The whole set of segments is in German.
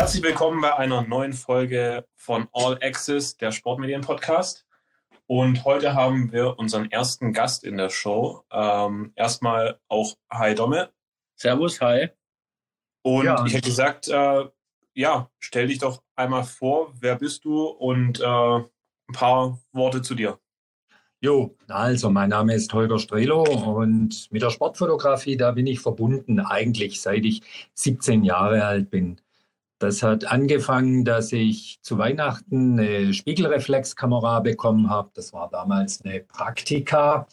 Herzlich willkommen bei einer neuen Folge von All Access, der Sportmedien-Podcast. Und heute haben wir unseren ersten Gast in der Show. Ähm, erstmal auch Hi Domme. Servus, hi. Und ja. ich hätte gesagt, äh, ja, stell dich doch einmal vor, wer bist du und äh, ein paar Worte zu dir. Jo, also mein Name ist Holger Strelo und mit der Sportfotografie, da bin ich verbunden eigentlich seit ich 17 Jahre alt bin. Das hat angefangen, dass ich zu Weihnachten eine Spiegelreflexkamera bekommen habe. Das war damals eine Praktika,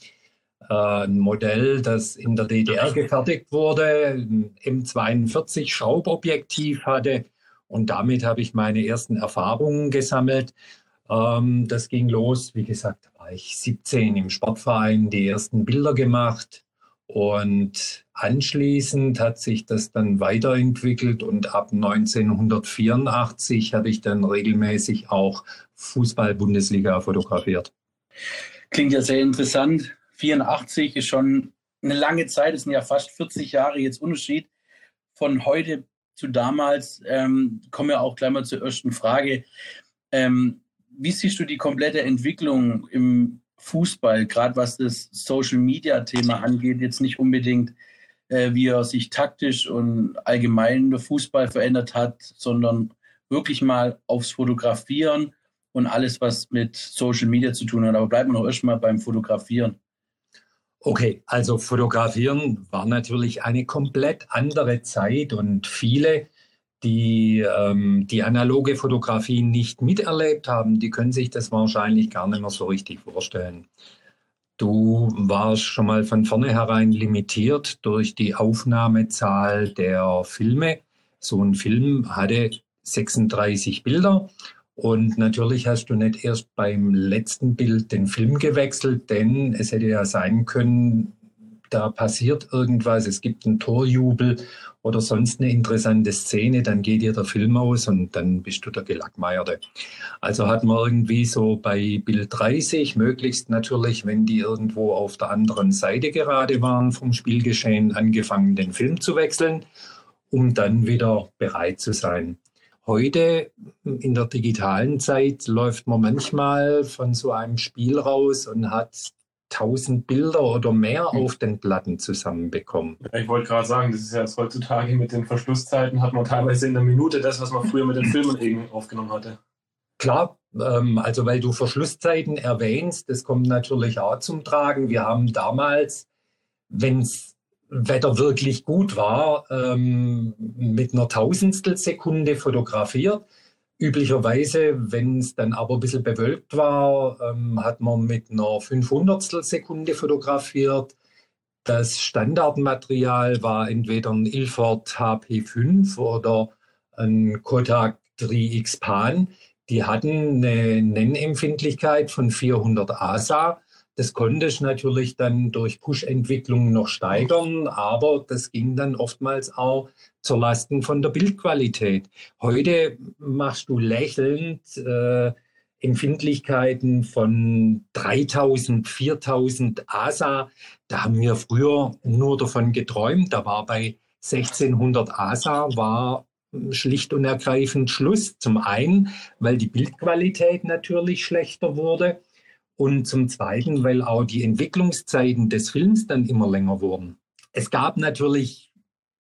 äh, ein Modell, das in der DDR gefertigt wurde, ein M42 Schraubobjektiv hatte. Und damit habe ich meine ersten Erfahrungen gesammelt. Ähm, das ging los, wie gesagt, war ich 17 im Sportverein, die ersten Bilder gemacht. Und anschließend hat sich das dann weiterentwickelt und ab 1984 habe ich dann regelmäßig auch Fußball-Bundesliga fotografiert. Klingt ja sehr interessant. 84 ist schon eine lange Zeit, es sind ja fast 40 Jahre jetzt Unterschied. Von heute zu damals ähm, kommen wir auch gleich mal zur ersten Frage. Ähm, wie siehst du die komplette Entwicklung im Fußball, gerade was das Social-Media-Thema angeht, jetzt nicht unbedingt, äh, wie er sich taktisch und allgemein der Fußball verändert hat, sondern wirklich mal aufs Fotografieren und alles, was mit Social Media zu tun hat. Aber bleiben wir noch erstmal beim Fotografieren. Okay, also fotografieren war natürlich eine komplett andere Zeit und viele die ähm, die analoge Fotografie nicht miterlebt haben, die können sich das wahrscheinlich gar nicht mehr so richtig vorstellen. Du warst schon mal von vornherein limitiert durch die Aufnahmezahl der Filme. So ein Film hatte 36 Bilder und natürlich hast du nicht erst beim letzten Bild den Film gewechselt, denn es hätte ja sein können, da passiert irgendwas, es gibt einen Torjubel oder sonst eine interessante Szene, dann geht dir der Film aus und dann bist du der Gelackmeierte. Also hat man irgendwie so bei Bild 30, möglichst natürlich, wenn die irgendwo auf der anderen Seite gerade waren vom Spielgeschehen, angefangen, den Film zu wechseln, um dann wieder bereit zu sein. Heute in der digitalen Zeit läuft man manchmal von so einem Spiel raus und hat 1000 Bilder oder mehr hm. auf den Platten zusammenbekommen. Ich wollte gerade sagen, das ist ja jetzt heutzutage mit den Verschlusszeiten hat man teilweise in einer Minute das, was man früher mit den Filmen eben aufgenommen hatte. Klar, ähm, also weil du Verschlusszeiten erwähnst, das kommt natürlich auch zum Tragen. Wir haben damals, wenn's Wetter wirklich gut war, ähm, mit einer Tausendstel Sekunde fotografiert. Üblicherweise, wenn es dann aber ein bisschen bewölkt war, ähm, hat man mit einer 500 Sekunde fotografiert. Das Standardmaterial war entweder ein Ilford HP5 oder ein Kodak 3X Pan. Die hatten eine Nennempfindlichkeit von 400 ASA. Das konnte ich natürlich dann durch Push-Entwicklung noch steigern, aber das ging dann oftmals auch zur Lasten von der Bildqualität. Heute machst du lächelnd äh, Empfindlichkeiten von 3000, 4000 ASA. Da haben wir früher nur davon geträumt. Da war bei 1600 ASA war schlicht und ergreifend Schluss. Zum einen, weil die Bildqualität natürlich schlechter wurde und zum Zweiten, weil auch die Entwicklungszeiten des Films dann immer länger wurden. Es gab natürlich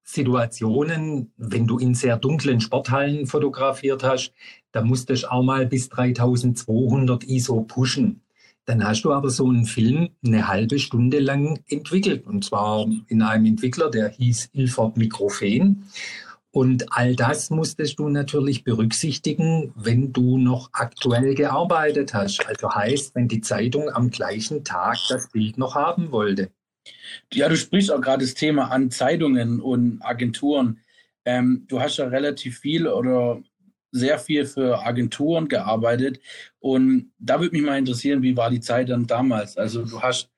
Situationen, wenn du in sehr dunklen Sporthallen fotografiert hast, da musstest du auch mal bis 3200 ISO pushen. Dann hast du aber so einen Film eine halbe Stunde lang entwickelt und zwar in einem Entwickler, der hieß Ilford Microphen. Und all das musstest du natürlich berücksichtigen, wenn du noch aktuell gearbeitet hast. Also heißt, wenn die Zeitung am gleichen Tag das Bild noch haben wollte. Ja, du sprichst auch gerade das Thema an Zeitungen und Agenturen. Ähm, du hast ja relativ viel oder sehr viel für Agenturen gearbeitet. Und da würde mich mal interessieren, wie war die Zeit dann damals? Also du hast,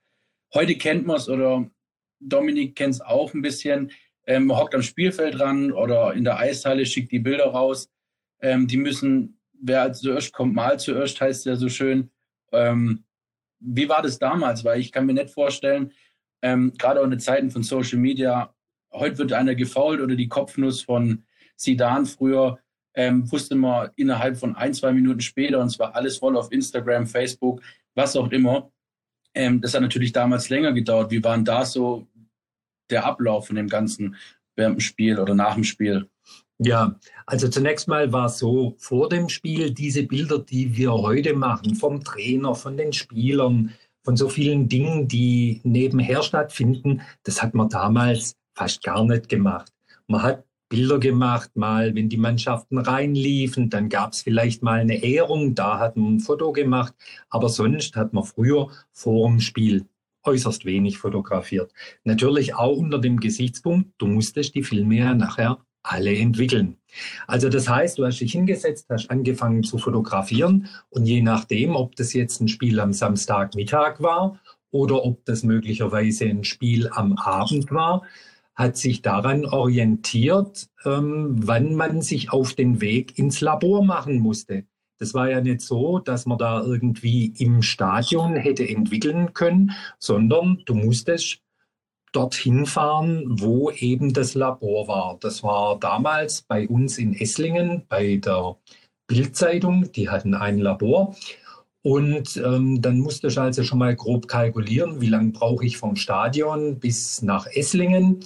heute kennt man es oder Dominik kennt es auch ein bisschen ähm, hockt am Spielfeld ran oder in der Eishalle, schickt die Bilder raus. Ähm, die müssen, wer zuerst kommt, mal zuerst, heißt ja so schön. Ähm, wie war das damals? Weil ich kann mir nicht vorstellen, ähm, gerade auch in Zeiten von Social Media, heute wird einer gefault oder die Kopfnuss von Sidan früher ähm, wusste man innerhalb von ein, zwei Minuten später und zwar alles voll auf Instagram, Facebook, was auch immer. Ähm, das hat natürlich damals länger gedauert. Wie war denn da so der Ablauf von dem Ganzen während dem Spiel oder nach dem Spiel? Ja, also zunächst mal war es so, vor dem Spiel diese Bilder, die wir heute machen, vom Trainer, von den Spielern, von so vielen Dingen, die nebenher stattfinden, das hat man damals fast gar nicht gemacht. Man hat Bilder gemacht, mal wenn die Mannschaften reinliefen, dann gab es vielleicht mal eine Ehrung, da hat man ein Foto gemacht, aber sonst hat man früher vor dem Spiel äußerst wenig fotografiert. Natürlich auch unter dem Gesichtspunkt, du musstest die Filme ja nachher alle entwickeln. Also das heißt, du hast dich hingesetzt, hast angefangen zu fotografieren und je nachdem, ob das jetzt ein Spiel am Samstagmittag war oder ob das möglicherweise ein Spiel am Abend war, hat sich daran orientiert, ähm, wann man sich auf den Weg ins Labor machen musste. Das war ja nicht so, dass man da irgendwie im Stadion hätte entwickeln können, sondern du musstest dorthin fahren, wo eben das Labor war. Das war damals bei uns in Esslingen bei der Bildzeitung. Die hatten ein Labor. Und ähm, dann musste ich also schon mal grob kalkulieren, wie lange brauche ich vom Stadion bis nach Esslingen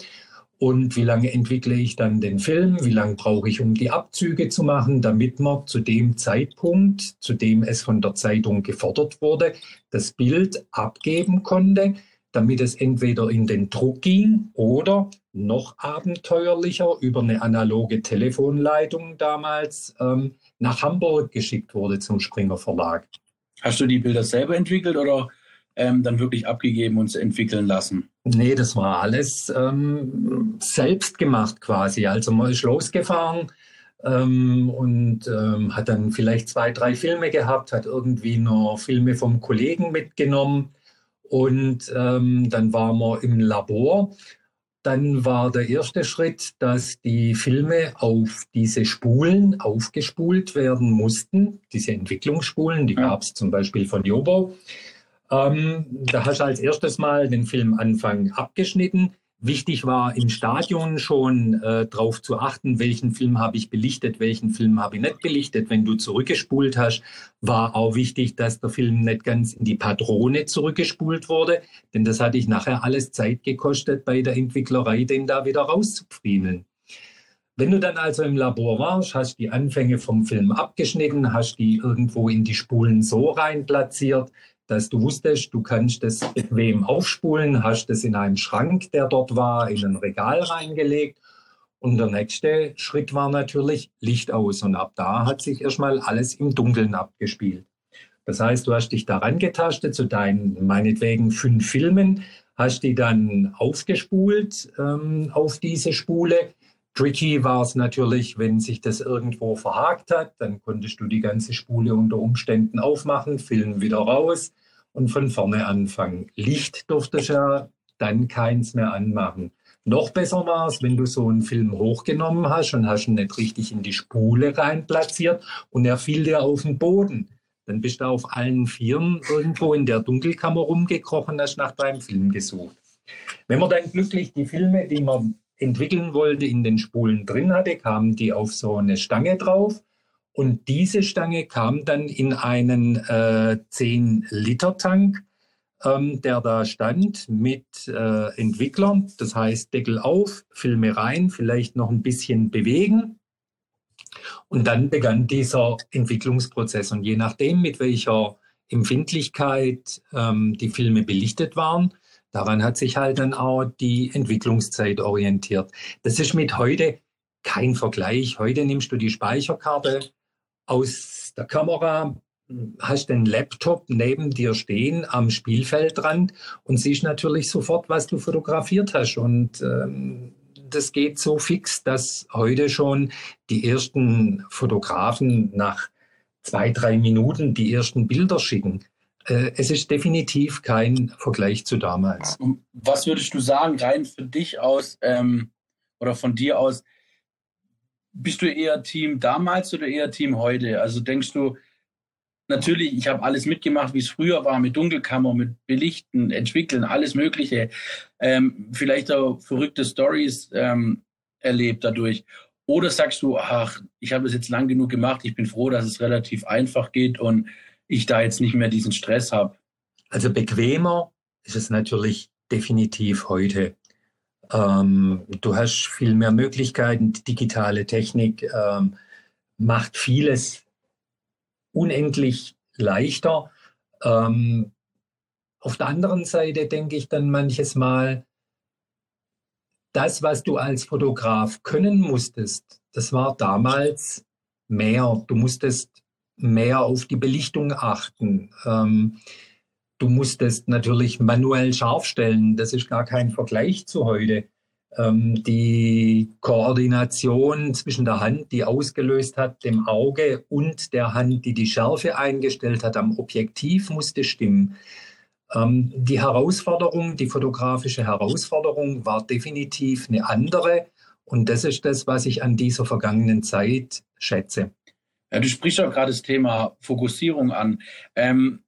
und wie lange entwickle ich dann den Film, wie lange brauche ich, um die Abzüge zu machen, damit man zu dem Zeitpunkt, zu dem es von der Zeitung gefordert wurde, das Bild abgeben konnte damit es entweder in den Druck ging oder noch abenteuerlicher über eine analoge Telefonleitung damals ähm, nach Hamburg geschickt wurde zum Springer Verlag. Hast du die Bilder selber entwickelt oder ähm, dann wirklich abgegeben und entwickeln lassen? Nee, das war alles ähm, selbst gemacht quasi. Also man ist losgefahren ähm, und ähm, hat dann vielleicht zwei, drei Filme gehabt, hat irgendwie noch Filme vom Kollegen mitgenommen und ähm, dann waren wir im Labor. Dann war der erste Schritt, dass die Filme auf diese Spulen aufgespult werden mussten. Diese Entwicklungsspulen, die ja. gab es zum Beispiel von Jobo. Ähm, da hast du als erstes Mal den Filmanfang abgeschnitten. Wichtig war im Stadion schon äh, darauf zu achten, welchen Film habe ich belichtet, welchen Film habe ich nicht belichtet. Wenn du zurückgespult hast, war auch wichtig, dass der Film nicht ganz in die Patrone zurückgespult wurde, denn das hatte ich nachher alles Zeit gekostet bei der Entwicklerei, den da wieder rauszufriemeln. Wenn du dann also im Labor warst, hast die Anfänge vom Film abgeschnitten, hast die irgendwo in die Spulen so rein platziert, dass du wusstest, du kannst das bequem aufspulen, hast es in einen Schrank, der dort war, in ein Regal reingelegt. Und der nächste Schritt war natürlich Licht aus. Und ab da hat sich erstmal alles im Dunkeln abgespielt. Das heißt, du hast dich daran getastet zu deinen meinetwegen fünf Filmen, hast die dann aufgespult ähm, auf diese Spule. Tricky war es natürlich, wenn sich das irgendwo verhakt hat, dann konntest du die ganze Spule unter Umständen aufmachen, Film wieder raus und von vorne anfangen. Licht durftest ja dann keins mehr anmachen. Noch besser war es, wenn du so einen Film hochgenommen hast und hast ihn nicht richtig in die Spule rein platziert und er fiel dir auf den Boden. Dann bist du auf allen Vieren irgendwo in der Dunkelkammer rumgekrochen, hast nach deinem Film gesucht. Wenn man dann glücklich die Filme, die man entwickeln wollte, in den Spulen drin hatte, kamen die auf so eine Stange drauf. Und diese Stange kam dann in einen äh, 10-Liter-Tank, ähm, der da stand mit äh, Entwicklern. Das heißt, Deckel auf, Filme rein, vielleicht noch ein bisschen bewegen. Und dann begann dieser Entwicklungsprozess. Und je nachdem, mit welcher Empfindlichkeit ähm, die Filme belichtet waren, Daran hat sich halt dann auch die Entwicklungszeit orientiert. Das ist mit heute kein Vergleich. Heute nimmst du die Speicherkarte aus der Kamera, hast den Laptop neben dir stehen am Spielfeldrand und siehst natürlich sofort, was du fotografiert hast. Und ähm, das geht so fix, dass heute schon die ersten Fotografen nach zwei, drei Minuten die ersten Bilder schicken. Äh, es ist definitiv kein Vergleich zu damals. Was würdest du sagen, rein für dich aus ähm, oder von dir aus, bist du eher Team damals oder eher Team heute? Also denkst du, natürlich, ich habe alles mitgemacht, wie es früher war, mit Dunkelkammer, mit Belichten, Entwickeln, alles Mögliche. Ähm, vielleicht auch verrückte Stories ähm, erlebt dadurch. Oder sagst du, ach, ich habe es jetzt lang genug gemacht, ich bin froh, dass es relativ einfach geht und ich da jetzt nicht mehr diesen Stress habe? Also bequemer ist es natürlich definitiv heute. Ähm, du hast viel mehr Möglichkeiten. Die digitale Technik ähm, macht vieles unendlich leichter. Ähm, auf der anderen Seite denke ich dann manches Mal, das, was du als Fotograf können musstest, das war damals mehr. Du musstest mehr auf die Belichtung achten. Ähm, du musstest natürlich manuell scharf stellen. Das ist gar kein Vergleich zu heute. Ähm, die Koordination zwischen der Hand, die ausgelöst hat, dem Auge und der Hand, die die Schärfe eingestellt hat am Objektiv, musste stimmen. Ähm, die Herausforderung, die fotografische Herausforderung war definitiv eine andere. Und das ist das, was ich an dieser vergangenen Zeit schätze. Ja, du sprichst auch gerade das Thema Fokussierung an. Ähm,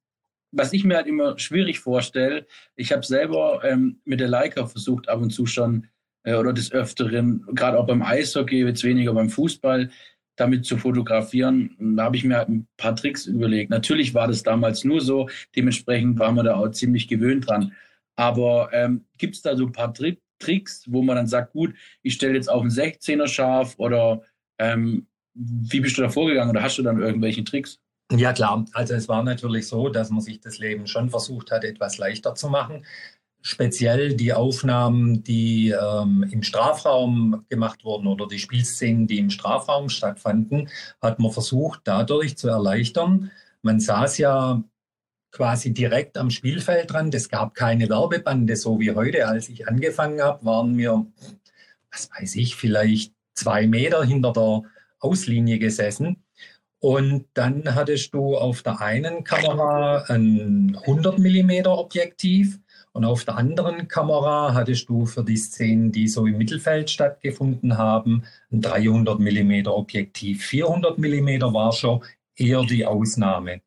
was ich mir halt immer schwierig vorstelle, ich habe selber ähm, mit der Leica versucht, ab und zu schon äh, oder des Öfteren, gerade auch beim Eishockey, jetzt weniger beim Fußball, damit zu fotografieren. Da habe ich mir halt ein paar Tricks überlegt. Natürlich war das damals nur so, dementsprechend waren wir da auch ziemlich gewöhnt dran. Aber ähm, gibt es da so ein paar Tri Tricks, wo man dann sagt, gut, ich stelle jetzt auf einen 16er scharf oder ähm, wie bist du da vorgegangen oder hast du dann irgendwelche Tricks? Ja klar, also es war natürlich so, dass man sich das Leben schon versucht hat, etwas leichter zu machen speziell die Aufnahmen, die ähm, im Strafraum gemacht wurden oder die Spielszenen, die im Strafraum stattfanden, hat man versucht dadurch zu erleichtern. Man saß ja quasi direkt am Spielfeld dran. Es gab keine Werbebande, so wie heute. Als ich angefangen habe, waren wir, was weiß ich, vielleicht zwei Meter hinter der Auslinie gesessen. Und dann hattest du auf der einen Kamera ein 100 mm Objektiv und auf der anderen Kamera hattest du für die Szenen, die so im Mittelfeld stattgefunden haben, ein 300 mm Objektiv. 400 mm war schon eher die Ausnahme.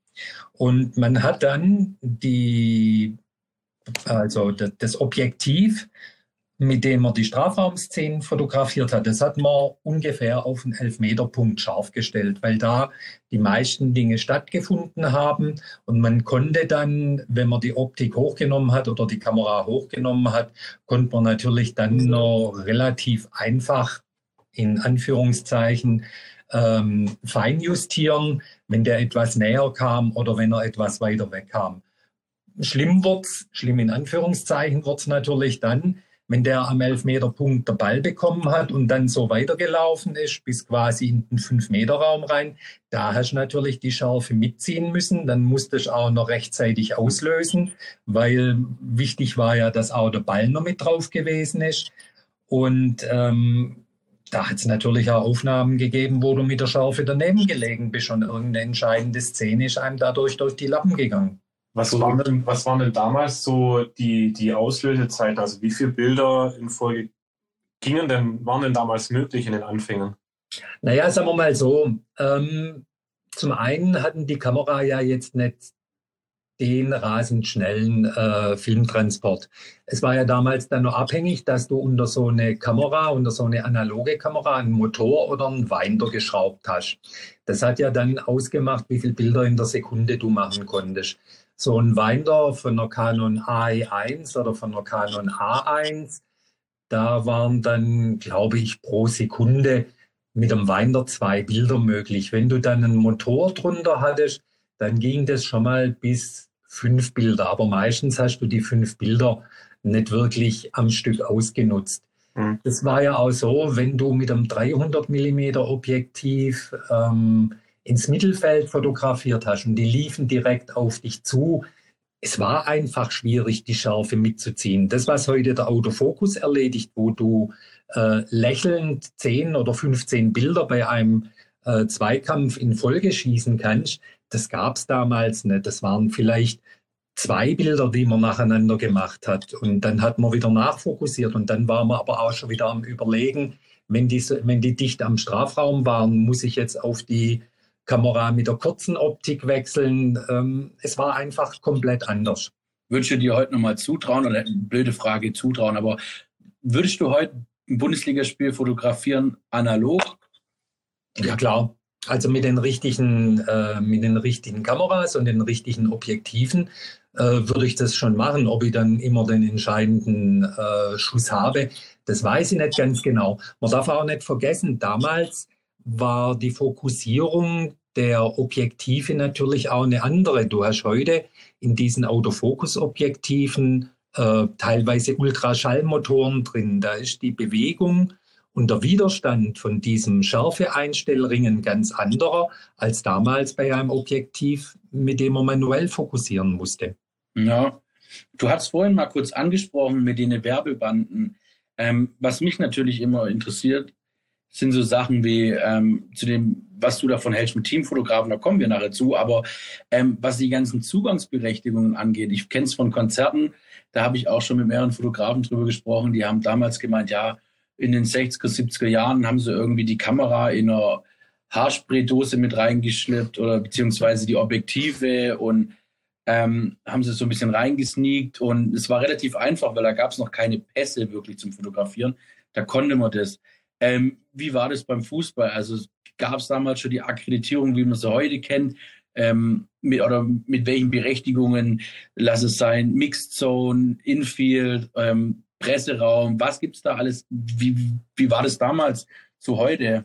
Und man hat dann die, also das Objektiv mit dem man die Strafraumszenen fotografiert hat, das hat man ungefähr auf einen Elfmeterpunkt scharf gestellt, weil da die meisten Dinge stattgefunden haben und man konnte dann, wenn man die Optik hochgenommen hat oder die Kamera hochgenommen hat, konnte man natürlich dann noch relativ einfach in Anführungszeichen ähm, feinjustieren, wenn der etwas näher kam oder wenn er etwas weiter weg kam. Schlimm wird's, schlimm in Anführungszeichen wird's natürlich dann, wenn der am Elfmeterpunkt der Ball bekommen hat und dann so weitergelaufen ist bis quasi in den Fünf-Meter-Raum rein, da hast du natürlich die Schärfe mitziehen müssen. Dann musste ich auch noch rechtzeitig auslösen, weil wichtig war ja, dass auch der Ball noch mit drauf gewesen ist. Und ähm, da hat es natürlich auch Aufnahmen gegeben, wo du mit der Schärfe daneben gelegen bist und irgendeine entscheidende Szene ist einem dadurch durch die Lappen gegangen. Was waren denn, was waren denn damals so die, die Auslösezeiten? Also wie viele Bilder in Folge gingen denn, waren denn damals möglich in den Anfängen? Naja, sagen wir mal so. Ähm, zum einen hatten die Kamera ja jetzt nicht den rasend schnellen äh, Filmtransport. Es war ja damals dann nur abhängig, dass du unter so eine Kamera, unter so eine analoge Kamera einen Motor oder einen Winder geschraubt hast. Das hat ja dann ausgemacht, wie viele Bilder in der Sekunde du machen konntest so ein Winder von der Canon AE1 oder von der Canon A1, da waren dann, glaube ich, pro Sekunde mit dem Winder zwei Bilder möglich. Wenn du dann einen Motor drunter hattest, dann ging das schon mal bis fünf Bilder. Aber meistens hast du die fünf Bilder nicht wirklich am Stück ausgenutzt. Mhm. Das war ja auch so, wenn du mit einem 300 mm Objektiv ähm, ins Mittelfeld fotografiert hast und die liefen direkt auf dich zu, es war einfach schwierig, die Schärfe mitzuziehen. Das, was heute der Autofokus erledigt, wo du äh, lächelnd 10 oder 15 Bilder bei einem äh, Zweikampf in Folge schießen kannst, das gab es damals nicht. Das waren vielleicht zwei Bilder, die man nacheinander gemacht hat. Und dann hat man wieder nachfokussiert und dann war man aber auch schon wieder am Überlegen, wenn die, wenn die dicht am Strafraum waren, muss ich jetzt auf die Kamera mit der kurzen Optik wechseln. Ähm, es war einfach komplett anders. Würdest du dir heute nochmal zutrauen, oder eine blöde Frage zutrauen, aber würdest du heute ein Bundesligaspiel fotografieren analog? Ja klar. Also mit den richtigen, äh, mit den richtigen Kameras und den richtigen Objektiven äh, würde ich das schon machen. Ob ich dann immer den entscheidenden äh, Schuss habe, das weiß ich nicht ganz genau. Man darf auch nicht vergessen, damals war die Fokussierung der Objektive natürlich auch eine andere. Du hast heute in diesen Autofokus-Objektiven äh, teilweise Ultraschallmotoren drin. Da ist die Bewegung und der Widerstand von diesem Schärfe-Einstellringen ganz anderer als damals bei einem Objektiv, mit dem man manuell fokussieren musste. Ja, du hast vorhin mal kurz angesprochen mit den Werbebanden. Ähm, was mich natürlich immer interessiert, sind so Sachen wie ähm, zu dem, was du davon hältst mit Teamfotografen, da kommen wir nachher zu, aber ähm, was die ganzen Zugangsberechtigungen angeht, ich kenne es von Konzerten, da habe ich auch schon mit mehreren Fotografen drüber gesprochen, die haben damals gemeint, ja, in den 60er, 70er Jahren haben sie irgendwie die Kamera in einer Haarspraydose mit reingeschleppt oder beziehungsweise die Objektive und ähm, haben sie so ein bisschen reingesneakt und es war relativ einfach, weil da gab es noch keine Pässe wirklich zum Fotografieren. Da konnte man das. Ähm, wie war das beim Fußball? Also gab es damals schon die Akkreditierung, wie man sie heute kennt? Ähm, mit, oder mit welchen Berechtigungen, lass es sein, Mixed Zone, Infield, ähm, Presseraum, was gibt es da alles? Wie, wie war das damals zu heute?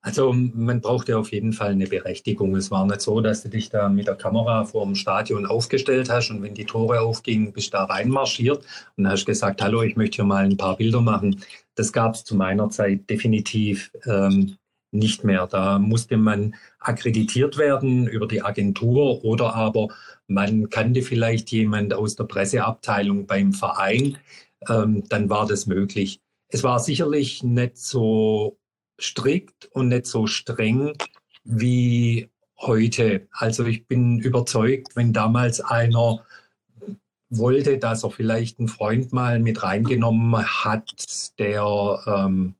Also man brauchte auf jeden Fall eine Berechtigung. Es war nicht so, dass du dich da mit der Kamera vor dem Stadion aufgestellt hast und wenn die Tore aufgingen, bist du da reinmarschiert und hast gesagt, hallo, ich möchte hier mal ein paar Bilder machen. Das gab es zu meiner Zeit definitiv ähm, nicht mehr. Da musste man akkreditiert werden über die Agentur oder aber man kannte vielleicht jemand aus der Presseabteilung beim Verein, ähm, dann war das möglich. Es war sicherlich nicht so strikt und nicht so streng wie heute. Also ich bin überzeugt, wenn damals einer wollte, dass er vielleicht einen Freund mal mit reingenommen hat, der, ähm,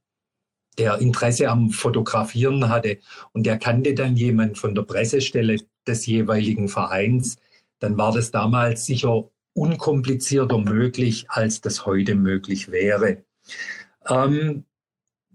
der Interesse am Fotografieren hatte und der kannte dann jemand von der Pressestelle des jeweiligen Vereins, dann war das damals sicher unkomplizierter möglich, als das heute möglich wäre. Ähm,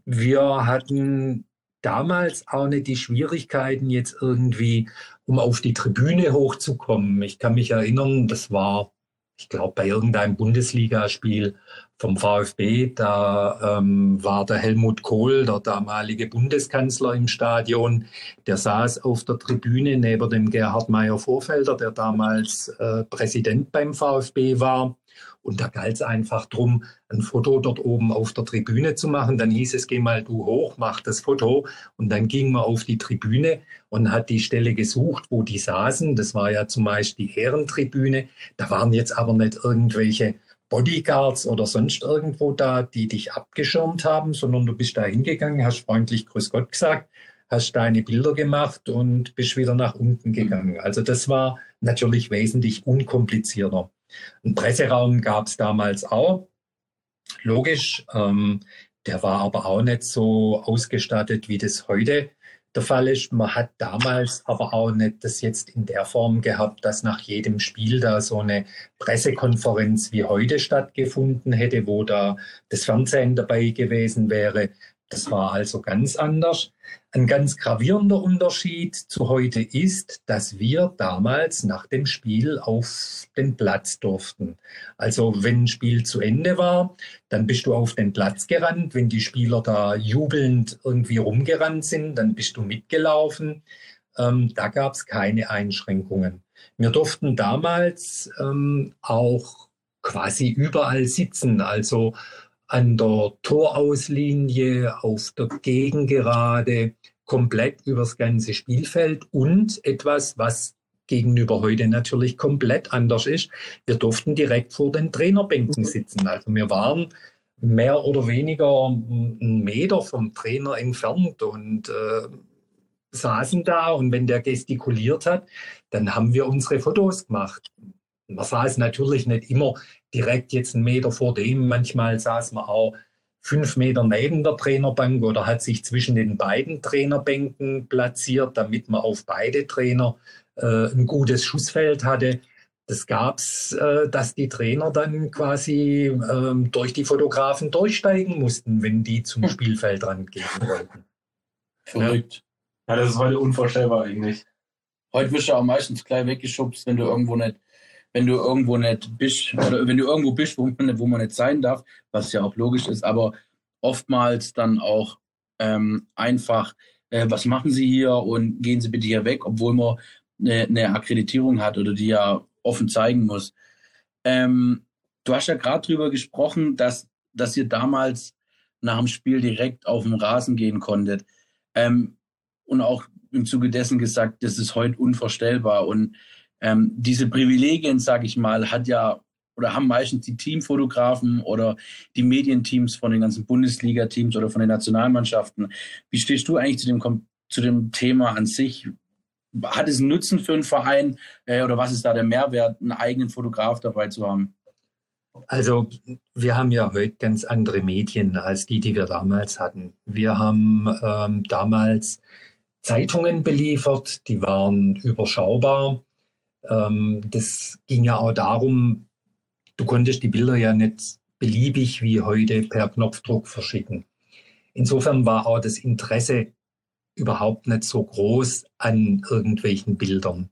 wir hatten damals auch nicht die Schwierigkeiten, jetzt irgendwie, um auf die Tribüne hochzukommen. Ich kann mich erinnern, das war, ich glaube, bei irgendeinem Bundesligaspiel vom VfB, da ähm, war der Helmut Kohl, der damalige Bundeskanzler im Stadion, der saß auf der Tribüne neben dem Gerhard Meyer-Vorfelder, der damals äh, Präsident beim VfB war. Und da galt es einfach drum, ein Foto dort oben auf der Tribüne zu machen. Dann hieß es, geh mal du hoch, mach das Foto. Und dann ging man auf die Tribüne und hat die Stelle gesucht, wo die saßen. Das war ja zumeist die Ehrentribüne. Da waren jetzt aber nicht irgendwelche Bodyguards oder sonst irgendwo da, die dich abgeschirmt haben, sondern du bist da hingegangen, hast freundlich Grüß Gott gesagt, hast deine Bilder gemacht und bist wieder nach unten gegangen. Also das war natürlich wesentlich unkomplizierter. Ein Presseraum gab es damals auch, logisch. Ähm, der war aber auch nicht so ausgestattet, wie das heute der Fall ist. Man hat damals aber auch nicht das jetzt in der Form gehabt, dass nach jedem Spiel da so eine Pressekonferenz wie heute stattgefunden hätte, wo da das Fernsehen dabei gewesen wäre. Das war also ganz anders. Ein ganz gravierender Unterschied zu heute ist, dass wir damals nach dem Spiel auf den Platz durften. Also wenn ein Spiel zu Ende war, dann bist du auf den Platz gerannt. Wenn die Spieler da jubelnd irgendwie rumgerannt sind, dann bist du mitgelaufen. Ähm, da gab es keine Einschränkungen. Wir durften damals ähm, auch quasi überall sitzen. Also an der Torauslinie, auf der Gegengerade, komplett übers ganze Spielfeld und etwas, was gegenüber heute natürlich komplett anders ist. Wir durften direkt vor den Trainerbänken sitzen. Also wir waren mehr oder weniger einen Meter vom Trainer entfernt und äh, saßen da und wenn der gestikuliert hat, dann haben wir unsere Fotos gemacht. Man saß natürlich nicht immer direkt jetzt einen Meter vor dem. Manchmal saß man auch fünf Meter neben der Trainerbank oder hat sich zwischen den beiden Trainerbänken platziert, damit man auf beide Trainer äh, ein gutes Schussfeld hatte. Das gab's, äh, dass die Trainer dann quasi ähm, durch die Fotografen durchsteigen mussten, wenn die zum hm. Spielfeldrand gehen wollten. Verrückt. Ja, das ist heute unvorstellbar eigentlich. Heute wirst du auch meistens gleich weggeschubst, wenn du irgendwo nicht, wenn du irgendwo nicht bist oder wenn du irgendwo bist, wo man, wo man nicht sein darf, was ja auch logisch ist, aber oftmals dann auch ähm, einfach, äh, was machen Sie hier und gehen Sie bitte hier weg, obwohl man eine, eine Akkreditierung hat oder die ja offen zeigen muss. Ähm, du hast ja gerade drüber gesprochen, dass, dass ihr damals nach dem Spiel direkt auf den Rasen gehen konntet. Ähm, und auch im Zuge dessen gesagt, das ist heute unvorstellbar. Und ähm, diese Privilegien, sage ich mal, hat ja oder haben meistens die Teamfotografen oder die Medienteams von den ganzen Bundesliga-Teams oder von den Nationalmannschaften. Wie stehst du eigentlich zu dem, zu dem Thema an sich? Hat es einen Nutzen für einen Verein äh, oder was ist da der Mehrwert, einen eigenen Fotograf dabei zu haben? Also wir haben ja heute ganz andere Medien als die, die wir damals hatten. Wir haben ähm, damals Zeitungen beliefert, die waren überschaubar. Ähm, das ging ja auch darum, du konntest die Bilder ja nicht beliebig wie heute per Knopfdruck verschicken. Insofern war auch das Interesse überhaupt nicht so groß an irgendwelchen Bildern.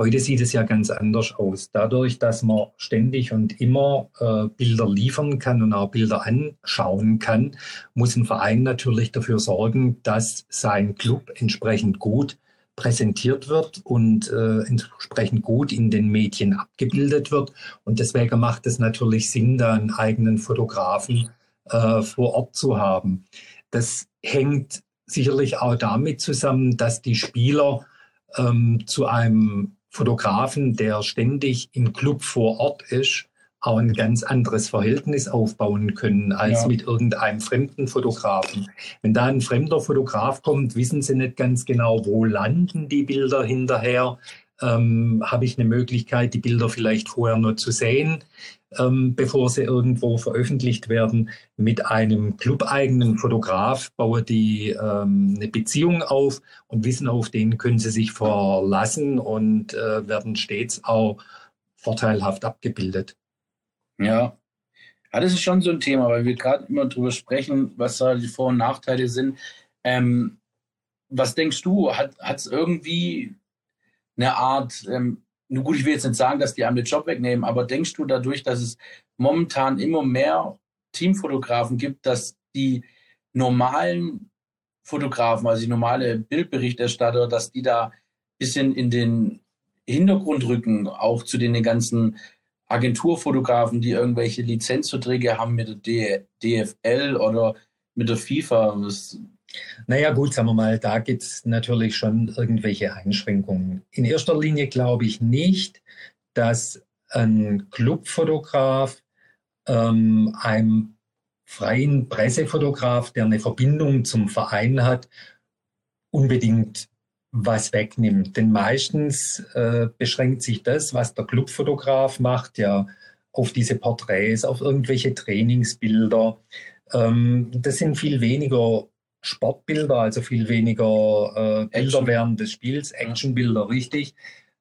Heute sieht es ja ganz anders aus. Dadurch, dass man ständig und immer äh, Bilder liefern kann und auch Bilder anschauen kann, muss ein Verein natürlich dafür sorgen, dass sein Club entsprechend gut präsentiert wird und äh, entsprechend gut in den Medien abgebildet wird. Und deswegen macht es natürlich Sinn, da einen eigenen Fotografen äh, vor Ort zu haben. Das hängt sicherlich auch damit zusammen, dass die Spieler ähm, zu einem Fotografen, der ständig im Club vor Ort ist, auch ein ganz anderes Verhältnis aufbauen können als ja. mit irgendeinem fremden Fotografen. Wenn da ein fremder Fotograf kommt, wissen sie nicht ganz genau, wo landen die Bilder hinterher. Ähm, Habe ich eine Möglichkeit, die Bilder vielleicht vorher nur zu sehen? ähm, bevor sie irgendwo veröffentlicht werden. Mit einem clubeigenen Fotograf bauen die ähm, eine Beziehung auf und wissen, auf den können sie sich verlassen und äh, werden stets auch vorteilhaft abgebildet. Ja. Ja, das ist schon so ein Thema, weil wir gerade immer drüber sprechen, was da die Vor- und Nachteile sind. Ähm, was denkst du, hat es irgendwie eine Art ähm, nun gut, ich will jetzt nicht sagen, dass die einem den Job wegnehmen, aber denkst du dadurch, dass es momentan immer mehr Teamfotografen gibt, dass die normalen Fotografen, also die normale Bildberichterstatter, dass die da ein bisschen in den Hintergrund rücken, auch zu den ganzen Agenturfotografen, die irgendwelche Lizenzverträge haben mit der DFL oder mit der FIFA. Was, naja gut, sagen wir mal, da gibt es natürlich schon irgendwelche Einschränkungen. In erster Linie glaube ich nicht, dass ein Clubfotograf ähm, einem freien Pressefotograf, der eine Verbindung zum Verein hat, unbedingt was wegnimmt. Denn meistens äh, beschränkt sich das, was der Clubfotograf macht, ja auf diese Porträts, auf irgendwelche Trainingsbilder. Ähm, das sind viel weniger Sportbilder, also viel weniger äh, Bilder während des Spiels, Actionbilder, richtig.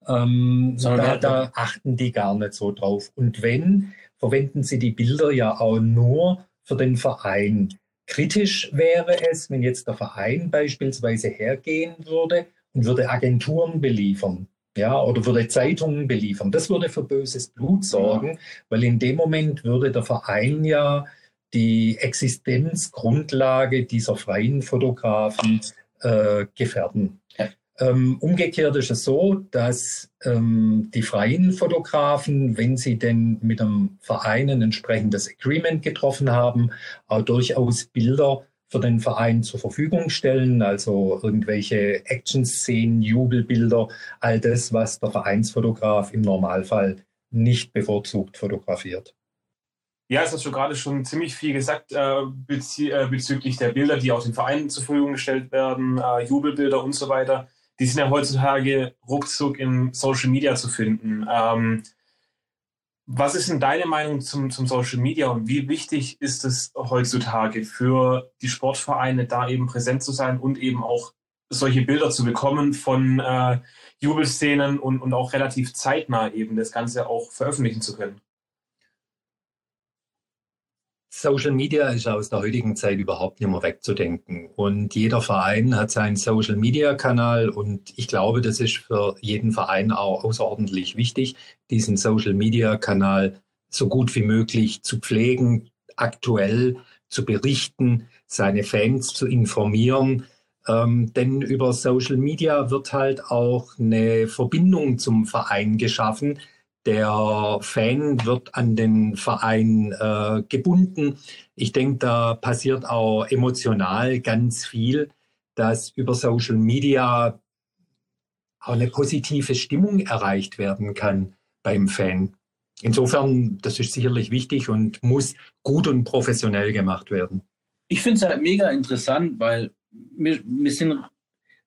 Ähm, da, da achten die gar nicht so drauf. Und wenn, verwenden sie die Bilder ja auch nur für den Verein. Kritisch wäre es, wenn jetzt der Verein beispielsweise hergehen würde und würde Agenturen beliefern. Ja, oder würde Zeitungen beliefern. Das würde für böses Blut sorgen, ja. weil in dem Moment würde der Verein ja die Existenzgrundlage dieser freien Fotografen äh, gefährden. Ähm, umgekehrt ist es so, dass ähm, die freien Fotografen, wenn sie denn mit einem Verein ein entsprechendes Agreement getroffen haben, auch durchaus Bilder für den Verein zur Verfügung stellen, also irgendwelche Action-Szenen, Jubelbilder, all das, was der Vereinsfotograf im Normalfall nicht bevorzugt fotografiert. Ja, es hast du gerade schon ziemlich viel gesagt äh, äh, bezüglich der Bilder, die auch den Vereinen zur Verfügung gestellt werden, äh, Jubelbilder und so weiter. Die sind ja heutzutage ruckzuck im Social Media zu finden. Ähm, was ist denn deine Meinung zum, zum Social Media und wie wichtig ist es heutzutage für die Sportvereine, da eben präsent zu sein und eben auch solche Bilder zu bekommen von äh, Jubelszenen und, und auch relativ zeitnah eben das Ganze auch veröffentlichen zu können. Social Media ist aus der heutigen Zeit überhaupt nicht mehr wegzudenken. Und jeder Verein hat seinen Social Media Kanal und ich glaube, das ist für jeden Verein auch außerordentlich wichtig, diesen Social Media Kanal so gut wie möglich zu pflegen, aktuell zu berichten, seine Fans zu informieren. Ähm, denn über Social Media wird halt auch eine Verbindung zum Verein geschaffen, der Fan wird an den Verein äh, gebunden. Ich denke, da passiert auch emotional ganz viel, dass über Social Media auch eine positive Stimmung erreicht werden kann beim Fan. Insofern, das ist sicherlich wichtig und muss gut und professionell gemacht werden. Ich finde es halt mega interessant, weil wir, wir sind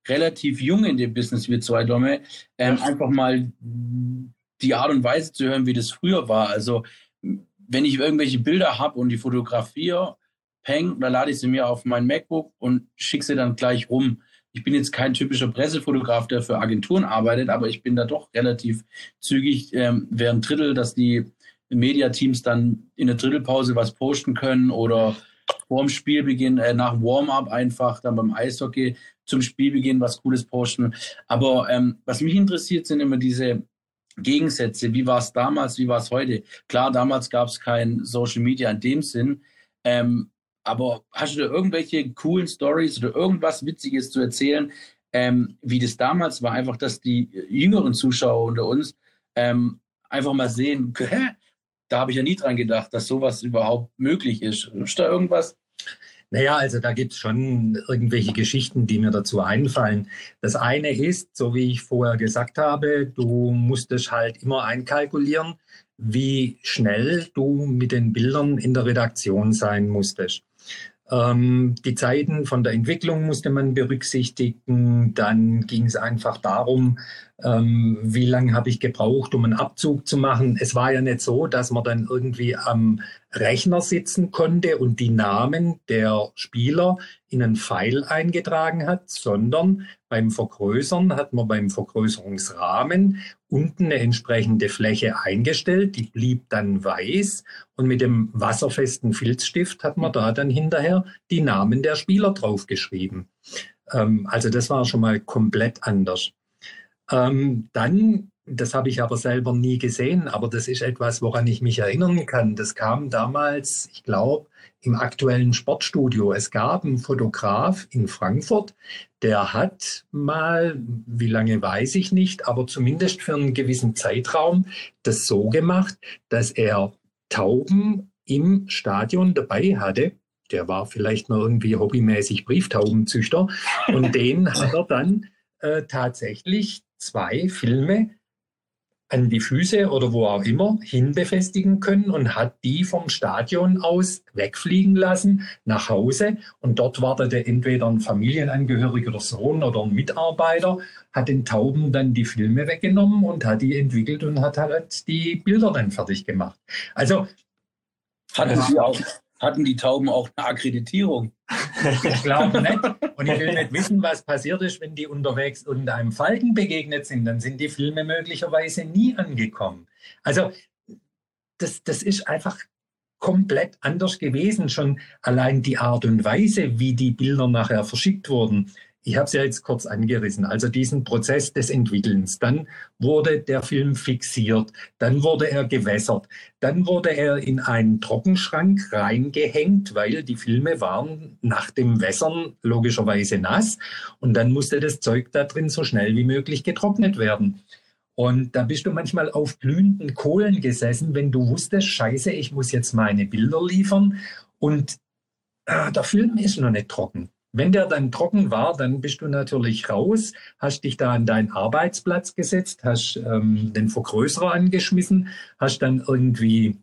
relativ jung in dem Business, wir zwei Domme. Ähm, einfach mal die Art und Weise zu hören, wie das früher war. Also wenn ich irgendwelche Bilder habe und die fotografiere, peng, dann lade ich sie mir auf mein MacBook und schicke sie dann gleich rum. Ich bin jetzt kein typischer Pressefotograf, der für Agenturen arbeitet, aber ich bin da doch relativ zügig, ähm, während Drittel, dass die Mediateams dann in der Drittelpause was posten können oder vorm Spielbeginn, äh, nach Warm-up einfach, dann beim Eishockey zum Spielbeginn was Cooles posten. Aber ähm, was mich interessiert, sind immer diese Gegensätze. Wie war es damals, wie war es heute? Klar, damals gab es kein Social Media in dem Sinn. Ähm, aber hast du da irgendwelche coolen Stories oder irgendwas Witziges zu erzählen, ähm, wie das damals war? Einfach, dass die jüngeren Zuschauer unter uns ähm, einfach mal sehen, da habe ich ja nie dran gedacht, dass sowas überhaupt möglich ist. Ist da irgendwas? Naja, also da gibt es schon irgendwelche Geschichten, die mir dazu einfallen. Das eine ist, so wie ich vorher gesagt habe, du musstest halt immer einkalkulieren, wie schnell du mit den Bildern in der Redaktion sein musstest. Ähm, die Zeiten von der Entwicklung musste man berücksichtigen. Dann ging es einfach darum, ähm, wie lange habe ich gebraucht, um einen Abzug zu machen. Es war ja nicht so, dass man dann irgendwie am Rechner sitzen konnte und die Namen der Spieler in einen Pfeil eingetragen hat, sondern beim Vergrößern hat man beim Vergrößerungsrahmen unten eine entsprechende Fläche eingestellt, die blieb dann weiß und mit dem wasserfesten Filzstift hat man da dann hinterher die Namen der Spieler draufgeschrieben. Ähm, also das war schon mal komplett anders. Ähm, dann, das habe ich aber selber nie gesehen, aber das ist etwas, woran ich mich erinnern kann. Das kam damals, ich glaube, im aktuellen Sportstudio. Es gab einen Fotograf in Frankfurt, der hat mal, wie lange weiß ich nicht, aber zumindest für einen gewissen Zeitraum das so gemacht, dass er Tauben im Stadion dabei hatte. Der war vielleicht noch irgendwie hobbymäßig Brieftaubenzüchter und den hat er dann äh, tatsächlich zwei Filme an die Füße oder wo auch immer hinbefestigen können und hat die vom Stadion aus wegfliegen lassen nach Hause. Und dort wartete entweder ein Familienangehöriger oder Sohn oder ein Mitarbeiter, hat den Tauben dann die Filme weggenommen und hat die entwickelt und hat halt die Bilder dann fertig gemacht. Also hatten Sie auch hatten die Tauben auch eine Akkreditierung? Ich glaube nicht. Und ich will nicht wissen, was passiert ist, wenn die unterwegs irgendeinem Falken begegnet sind. Dann sind die Filme möglicherweise nie angekommen. Also das, das ist einfach komplett anders gewesen. Schon allein die Art und Weise, wie die Bilder nachher verschickt wurden. Ich habe es ja jetzt kurz angerissen. Also diesen Prozess des Entwickelns. Dann wurde der Film fixiert. Dann wurde er gewässert. Dann wurde er in einen Trockenschrank reingehängt, weil die Filme waren nach dem Wässern logischerweise nass. Und dann musste das Zeug da drin so schnell wie möglich getrocknet werden. Und da bist du manchmal auf glühenden Kohlen gesessen, wenn du wusstest, scheiße, ich muss jetzt meine Bilder liefern und äh, der Film ist noch nicht trocken. Wenn der dann trocken war, dann bist du natürlich raus, hast dich da an deinen Arbeitsplatz gesetzt, hast ähm, den Vergrößerer angeschmissen, hast dann irgendwie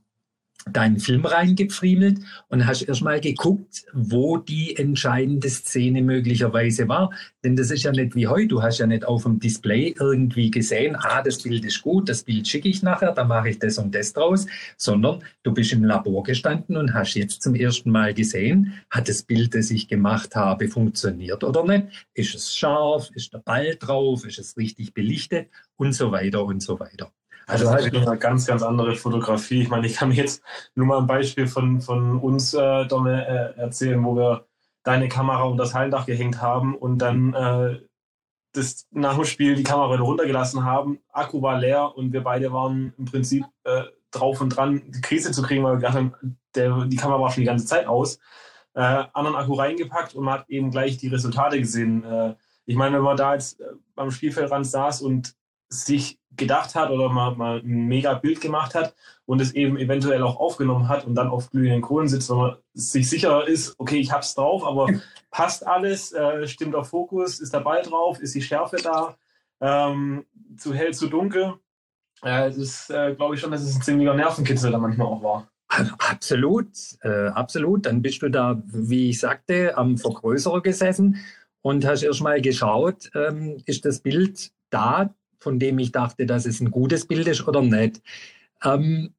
deinen Film reingefriemelt und hast erstmal geguckt, wo die entscheidende Szene möglicherweise war. Denn das ist ja nicht wie heute. Du hast ja nicht auf dem Display irgendwie gesehen, ah, das Bild ist gut, das Bild schicke ich nachher, da mache ich das und das draus, sondern du bist im Labor gestanden und hast jetzt zum ersten Mal gesehen, hat das Bild, das ich gemacht habe, funktioniert oder nicht? Ist es scharf? Ist der Ball drauf? Ist es richtig belichtet? Und so weiter und so weiter. Also das ist halt eine ganz, ganz andere Fotografie. Ich meine, ich kann mir jetzt nur mal ein Beispiel von, von uns, äh, Domme, äh, erzählen, wo wir deine Kamera um das Hallendach gehängt haben und dann äh, das nach dem Spiel die Kamera wieder runtergelassen haben. Akku war leer und wir beide waren im Prinzip äh, drauf und dran, die Krise zu kriegen, weil wir gedacht haben, der, die Kamera war schon die ganze Zeit aus. Äh, anderen Akku reingepackt und man hat eben gleich die Resultate gesehen. Äh, ich meine, wenn man da jetzt äh, beim Spielfeldrand saß und sich gedacht hat oder mal, mal ein mega Bild gemacht hat und es eben eventuell auch aufgenommen hat und dann auf glühenden Kohlen sitzt, wenn man sich sicher ist, okay, ich hab's drauf, aber passt alles, äh, stimmt der Fokus, ist der Ball drauf, ist die Schärfe da, ähm, zu hell, zu dunkel. Äh, das äh, glaube ich schon, dass es ein ziemlicher Nervenkitzel da manchmal auch war. Absolut, äh, absolut. Dann bist du da, wie ich sagte, am Vergrößerer gesessen und hast erst mal geschaut, ähm, ist das Bild da, von dem ich dachte, dass es ein gutes Bild ist oder nicht. Ähm,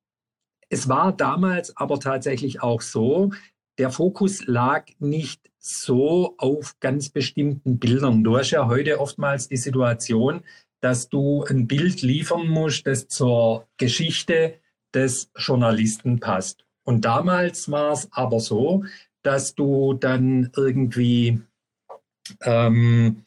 es war damals aber tatsächlich auch so, der Fokus lag nicht so auf ganz bestimmten Bildern. Du hast ja heute oftmals die Situation, dass du ein Bild liefern musst, das zur Geschichte des Journalisten passt. Und damals war es aber so, dass du dann irgendwie ähm,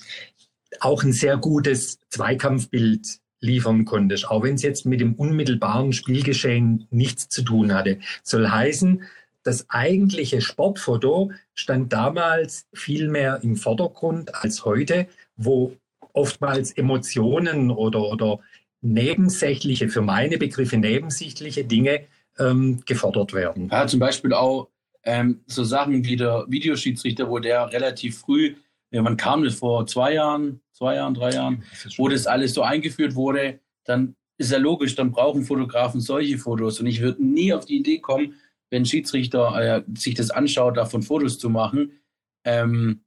auch ein sehr gutes Zweikampfbild liefern konntest, auch wenn es jetzt mit dem unmittelbaren Spielgeschehen nichts zu tun hatte. Soll heißen, das eigentliche Sportfoto stand damals viel mehr im Vordergrund als heute, wo oftmals Emotionen oder, oder nebensächliche, für meine Begriffe nebensächliche Dinge ähm, gefordert werden. Ja, zum Beispiel auch ähm, so Sachen wie der Videoschiedsrichter, wo der relativ früh ja, wann kam das vor zwei Jahren, zwei Jahren, drei Jahren, das wo das alles so eingeführt wurde, dann ist ja logisch, dann brauchen Fotografen solche Fotos. Und ich würde nie auf die Idee kommen, wenn ein Schiedsrichter äh, sich das anschaut, davon Fotos zu machen. Ähm,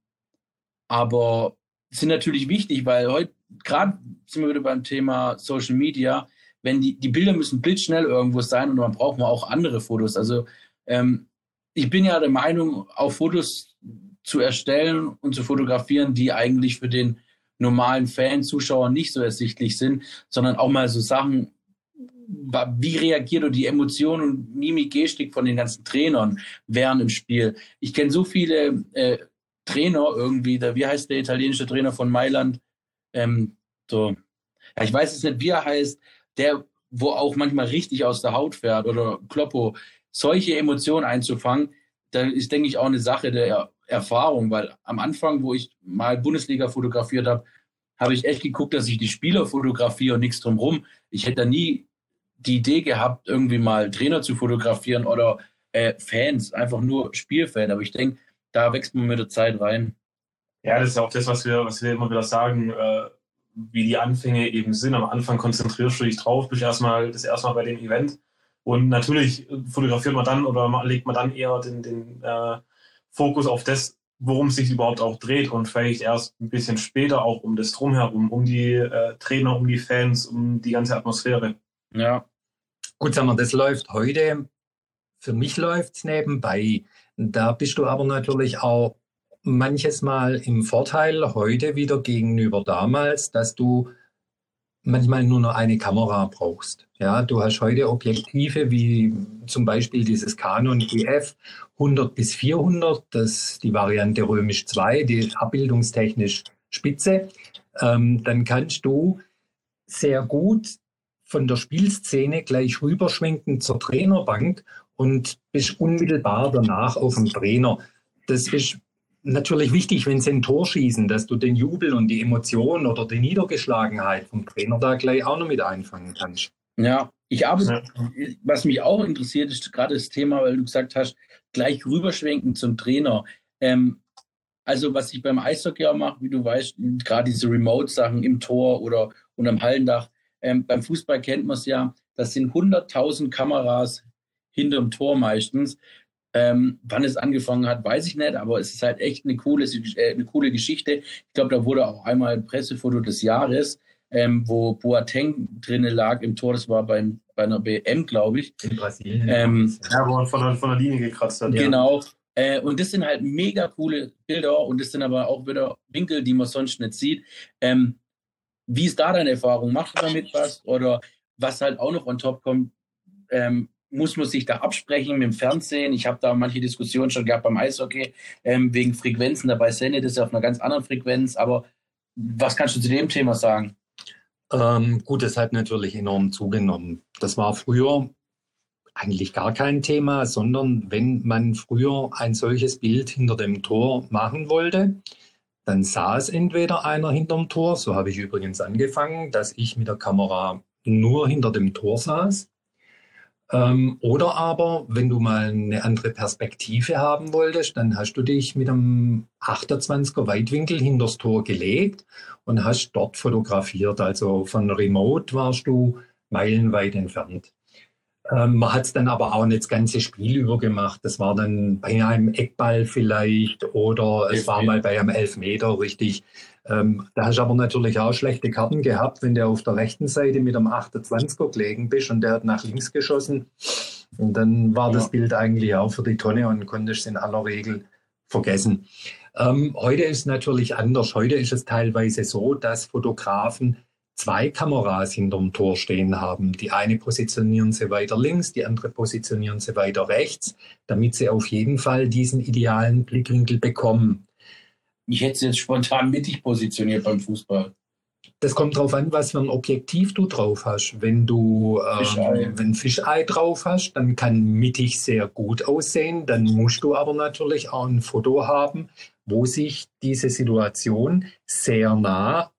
aber sind natürlich wichtig, weil heute, gerade sind wir wieder beim Thema Social Media, wenn die, die Bilder müssen blitzschnell irgendwo sein und dann braucht man auch andere Fotos. Also ähm, ich bin ja der Meinung, auch Fotos zu erstellen und zu fotografieren, die eigentlich für den normalen Fan, Zuschauer nicht so ersichtlich sind, sondern auch mal so Sachen, wie reagiert und die Emotionen und Mimik, Gestik von den ganzen Trainern während im Spiel. Ich kenne so viele äh, Trainer irgendwie, der, wie heißt der italienische Trainer von Mailand? Ähm, so, ja, ich weiß jetzt nicht, wie er heißt, der, wo auch manchmal richtig aus der Haut fährt oder Kloppo, solche Emotionen einzufangen, da ist, denke ich, auch eine Sache der Erfahrung, weil am Anfang, wo ich mal Bundesliga fotografiert habe, habe ich echt geguckt, dass ich die Spieler fotografiere und nichts drumherum. Ich hätte da nie die Idee gehabt, irgendwie mal Trainer zu fotografieren oder äh, Fans, einfach nur Spielfan. Aber ich denke, da wächst man mit der Zeit rein. Ja, das ist auch das, was wir, was wir immer wieder sagen, äh, wie die Anfänge eben sind. Am Anfang konzentrierst du dich drauf, bist erstmal das erste Mal bei dem Event. Und natürlich fotografiert man dann oder legt man dann eher den, den äh, Fokus auf das, worum es sich überhaupt auch dreht und vielleicht erst ein bisschen später auch um das Drumherum, um die äh, Trainer, um die Fans, um die ganze Atmosphäre. Ja. Gut, sagen wir, das läuft heute. Für mich läuft es nebenbei. Da bist du aber natürlich auch manches Mal im Vorteil heute wieder gegenüber damals, dass du manchmal nur noch eine Kamera brauchst. Ja, du hast heute Objektive wie zum Beispiel dieses Canon EF 100 bis 400, das die Variante römisch 2, die abbildungstechnisch spitze. Ähm, dann kannst du sehr gut von der Spielszene gleich rüberschwenken zur Trainerbank und bist unmittelbar danach auf dem Trainer. Das ist natürlich wichtig, wenn sie ein Tor schießen, dass du den Jubel und die Emotion oder die Niedergeschlagenheit vom Trainer da gleich auch noch mit einfangen kannst. Ja, ich arbeite, ja. was mich auch interessiert, ist gerade das Thema, weil du gesagt hast, gleich rüberschwenken zum Trainer. Ähm, also was ich beim Eishockey auch mache, wie du weißt, gerade diese Remote-Sachen im Tor oder unterm Hallendach. Ähm, beim Fußball kennt man es ja, das sind 100.000 Kameras hinterm Tor meistens. Ähm, wann es angefangen hat, weiß ich nicht, aber es ist halt echt eine coole, äh, eine coole Geschichte. Ich glaube, da wurde auch einmal ein Pressefoto des Jahres, ähm, wo Boateng drinnen lag im Tor. Das war beim, bei einer BM, glaube ich. In Brasilien. Ähm, Ja, wo man von der, von der Linie gekratzt hat. Genau. Äh, und das sind halt mega coole Bilder und das sind aber auch wieder Winkel, die man sonst nicht sieht. Ähm, wie ist da deine Erfahrung? Machst du damit was? Oder was halt auch noch on top kommt, ähm, muss man sich da absprechen mit dem Fernsehen? Ich habe da manche Diskussionen schon gehabt beim Eishockey ähm, wegen Frequenzen. Dabei sendet das ja auf einer ganz anderen Frequenz. Aber was kannst du zu dem Thema sagen? Ähm, gut, es hat natürlich enorm zugenommen. Das war früher eigentlich gar kein Thema, sondern wenn man früher ein solches Bild hinter dem Tor machen wollte, dann saß entweder einer hinterm Tor, so habe ich übrigens angefangen, dass ich mit der Kamera nur hinter dem Tor saß. Ähm, oder aber, wenn du mal eine andere Perspektive haben wolltest, dann hast du dich mit einem 28er Weitwinkel hinters Tor gelegt und hast dort fotografiert. Also von Remote warst du meilenweit entfernt. Ähm, man hat es dann aber auch nicht das ganze Spiel über gemacht. Das war dann bei einem Eckball vielleicht oder es war mal bei einem Elfmeter richtig. Ähm, da hast du aber natürlich auch schlechte Karten gehabt, wenn du auf der rechten Seite mit einem 28er gelegen bist und der hat nach links geschossen. Und dann war ja. das Bild eigentlich auch für die Tonne und konntest es in aller Regel vergessen. Ähm, heute ist natürlich anders. Heute ist es teilweise so, dass Fotografen zwei Kameras hinterm Tor stehen haben. Die eine positionieren sie weiter links, die andere positionieren sie weiter rechts, damit sie auf jeden Fall diesen idealen Blickwinkel bekommen. Ich hätte sie jetzt spontan mittig positioniert beim Fußball. Das kommt darauf an, was für ein Objektiv du drauf hast. Wenn du ähm, wenn Fischei drauf hast, dann kann mittig sehr gut aussehen. Dann musst du aber natürlich auch ein Foto haben, wo sich diese Situation sehr nah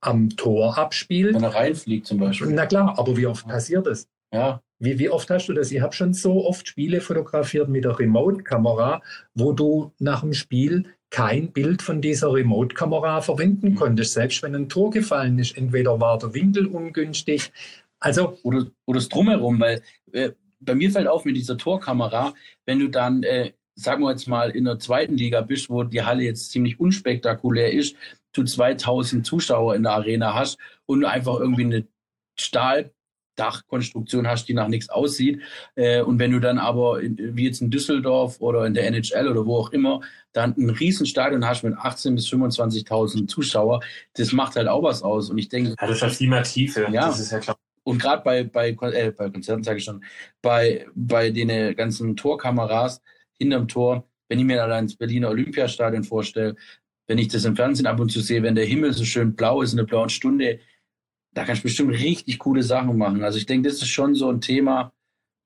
am Tor abspielt. Wenn er reinfliegt zum Beispiel. Na klar, aber wie oft passiert das? Ja. Wie, wie oft hast du das? Ich habe schon so oft Spiele fotografiert mit der Remote-Kamera, wo du nach dem Spiel kein Bild von dieser Remote-Kamera verwenden mhm. konntest, selbst wenn ein Tor gefallen ist. Entweder war der Winkel ungünstig. Also oder, oder das Drumherum, weil äh, bei mir fällt auf mit dieser Torkamera, wenn du dann, äh, sagen wir jetzt mal, in der zweiten Liga bist, wo die Halle jetzt ziemlich unspektakulär ist, du 2000 Zuschauer in der Arena hast und du einfach irgendwie eine Stahldachkonstruktion hast, die nach nichts aussieht. Äh, und wenn du dann aber, in, wie jetzt in Düsseldorf oder in der NHL oder wo auch immer, dann ein Riesenstadion hast mit 18.000 bis 25.000 Zuschauer, das macht halt auch was aus. Und ich denke. Ja, das hat viel mehr Tiefe. Ja. Das ist ja klar. Und gerade bei, bei, äh, bei Konzerten sage ich schon, bei, bei den ganzen Torkameras hinterm Tor, wenn ich mir allein das Berliner Olympiastadion vorstelle, wenn ich das im Fernsehen ab und zu sehe, wenn der Himmel so schön blau ist in der blauen Stunde, da kannst du bestimmt richtig coole Sachen machen. Also ich denke, das ist schon so ein Thema,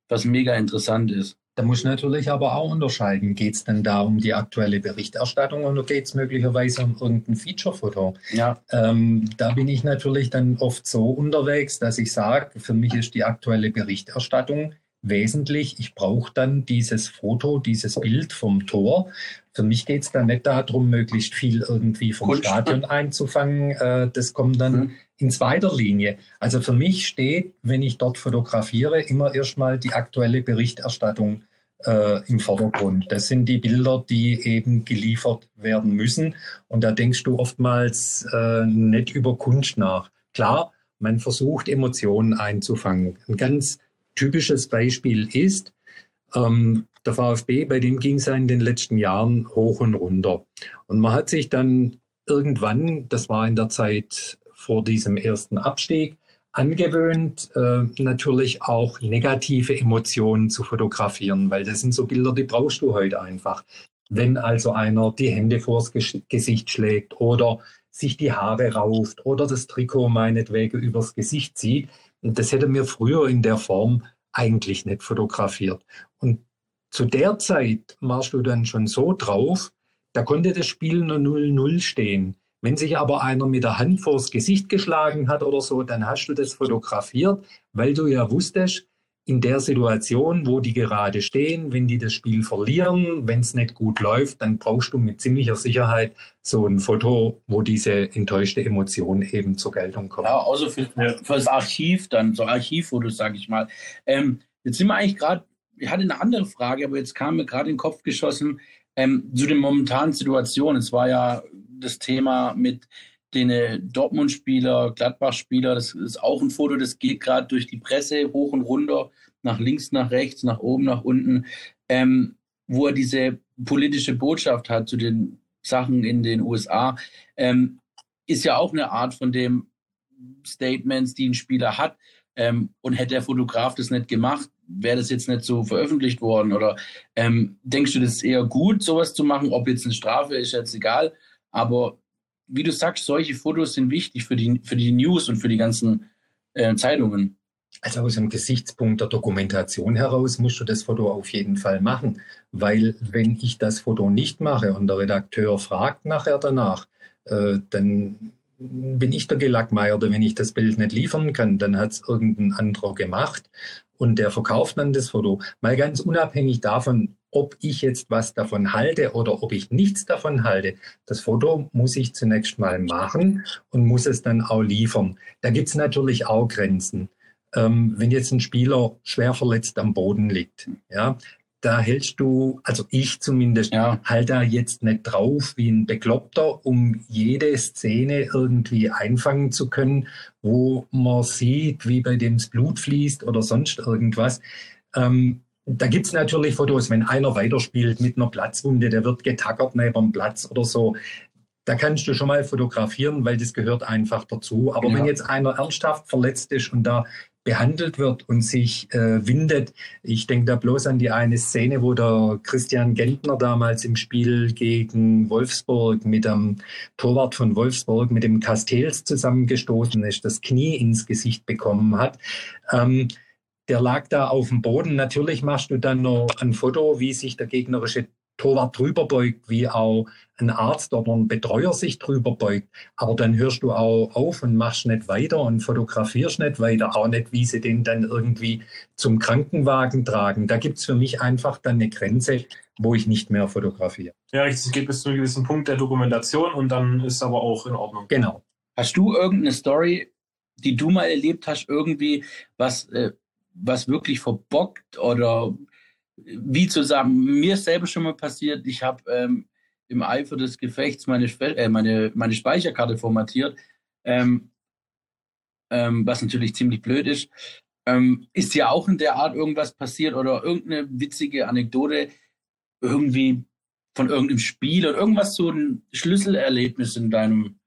was mega interessant ist. Da muss natürlich aber auch unterscheiden, geht es denn da um die aktuelle Berichterstattung oder geht es möglicherweise um irgendein Feature-Foto? Ja. Ähm, da bin ich natürlich dann oft so unterwegs, dass ich sage, für mich ist die aktuelle Berichterstattung wesentlich. Ich brauche dann dieses Foto, dieses Bild vom Tor. Für mich geht es dann nicht darum, möglichst viel irgendwie vom Kunst. Stadion einzufangen. Äh, das kommt dann mhm. In zweiter Linie. Also für mich steht, wenn ich dort fotografiere, immer erstmal die aktuelle Berichterstattung äh, im Vordergrund. Das sind die Bilder, die eben geliefert werden müssen. Und da denkst du oftmals äh, nicht über Kunst nach. Klar, man versucht Emotionen einzufangen. Ein ganz typisches Beispiel ist, ähm, der VfB, bei dem ging es ja in den letzten Jahren hoch und runter. Und man hat sich dann irgendwann, das war in der Zeit vor diesem ersten Abstieg, angewöhnt, äh, natürlich auch negative Emotionen zu fotografieren, weil das sind so Bilder, die brauchst du heute einfach. Wenn also einer die Hände vors Gesicht schlägt oder sich die Haare rauft oder das Trikot meinetwegen übers Gesicht zieht, das hätte mir früher in der Form eigentlich nicht fotografiert. Und zu der Zeit warst du dann schon so drauf, da konnte das Spiel nur 0-0 stehen. Wenn sich aber einer mit der Hand vors Gesicht geschlagen hat oder so, dann hast du das fotografiert, weil du ja wusstest, in der Situation, wo die gerade stehen, wenn die das Spiel verlieren, wenn es nicht gut läuft, dann brauchst du mit ziemlicher Sicherheit so ein Foto, wo diese enttäuschte Emotion eben zur Geltung kommt. Ja, außer für, für das Archiv, dann so Archivfotos, sage ich mal. Ähm, jetzt sind wir eigentlich gerade ich hatte eine andere Frage, aber jetzt kam mir gerade in den Kopf geschossen ähm, zu der momentanen Situation. Es war ja das Thema mit den äh, Dortmund-Spieler, Gladbach-Spieler, das ist auch ein Foto, das geht gerade durch die Presse hoch und runter, nach links, nach rechts, nach oben, nach unten, ähm, wo er diese politische Botschaft hat zu den Sachen in den USA, ähm, ist ja auch eine Art von dem Statements, die ein Spieler hat. Ähm, und hätte der Fotograf das nicht gemacht, wäre das jetzt nicht so veröffentlicht worden? Oder ähm, denkst du, das ist eher gut, sowas zu machen? Ob jetzt eine Strafe ist, jetzt egal. Aber wie du sagst, solche Fotos sind wichtig für die, für die News und für die ganzen äh, Zeitungen. Also aus dem Gesichtspunkt der Dokumentation heraus musst du das Foto auf jeden Fall machen, weil wenn ich das Foto nicht mache und der Redakteur fragt nachher danach, äh, dann bin ich der Gelackmeierte, wenn ich das Bild nicht liefern kann, dann hat es irgendein anderer gemacht und der verkauft dann das Foto. Mal ganz unabhängig davon, ob ich jetzt was davon halte oder ob ich nichts davon halte. Das Foto muss ich zunächst mal machen und muss es dann auch liefern. Da gibt es natürlich auch Grenzen. Ähm, wenn jetzt ein Spieler schwer verletzt am Boden liegt, ja, da hältst du, also ich zumindest, ja. halt da jetzt nicht drauf wie ein Bekloppter, um jede Szene irgendwie einfangen zu können, wo man sieht, wie bei dem das Blut fließt oder sonst irgendwas. Ähm, da gibt's natürlich Fotos, wenn einer weiterspielt mit einer Platzwunde, der wird getackert neben dem Platz oder so. Da kannst du schon mal fotografieren, weil das gehört einfach dazu. Aber ja. wenn jetzt einer ernsthaft verletzt ist und da behandelt wird und sich äh, windet. Ich denke da bloß an die eine Szene, wo der Christian Gentner damals im Spiel gegen Wolfsburg mit dem Torwart von Wolfsburg, mit dem Castells zusammengestoßen ist, das Knie ins Gesicht bekommen hat. Ähm, der lag da auf dem Boden. Natürlich machst du dann noch ein Foto, wie sich der gegnerische Torwart drüber beugt, wie auch ein Arzt oder ein Betreuer sich drüber beugt. Aber dann hörst du auch auf und machst nicht weiter und fotografierst nicht weiter, auch nicht, wie sie den dann irgendwie zum Krankenwagen tragen. Da gibt's für mich einfach dann eine Grenze, wo ich nicht mehr fotografiere. Ja, es geht bis zu einem gewissen Punkt der Dokumentation und dann ist aber auch in Ordnung. Genau. Hast du irgendeine Story, die du mal erlebt hast, irgendwie, was, äh, was wirklich verbockt oder wie zu sagen, mir ist selber schon mal passiert, ich habe ähm, im Eifer des Gefechts meine, äh, meine, meine Speicherkarte formatiert, ähm, ähm, was natürlich ziemlich blöd ist. Ähm, ist ja auch in der Art irgendwas passiert oder irgendeine witzige Anekdote irgendwie von irgendeinem Spiel oder irgendwas so ein Schlüsselerlebnis in deinem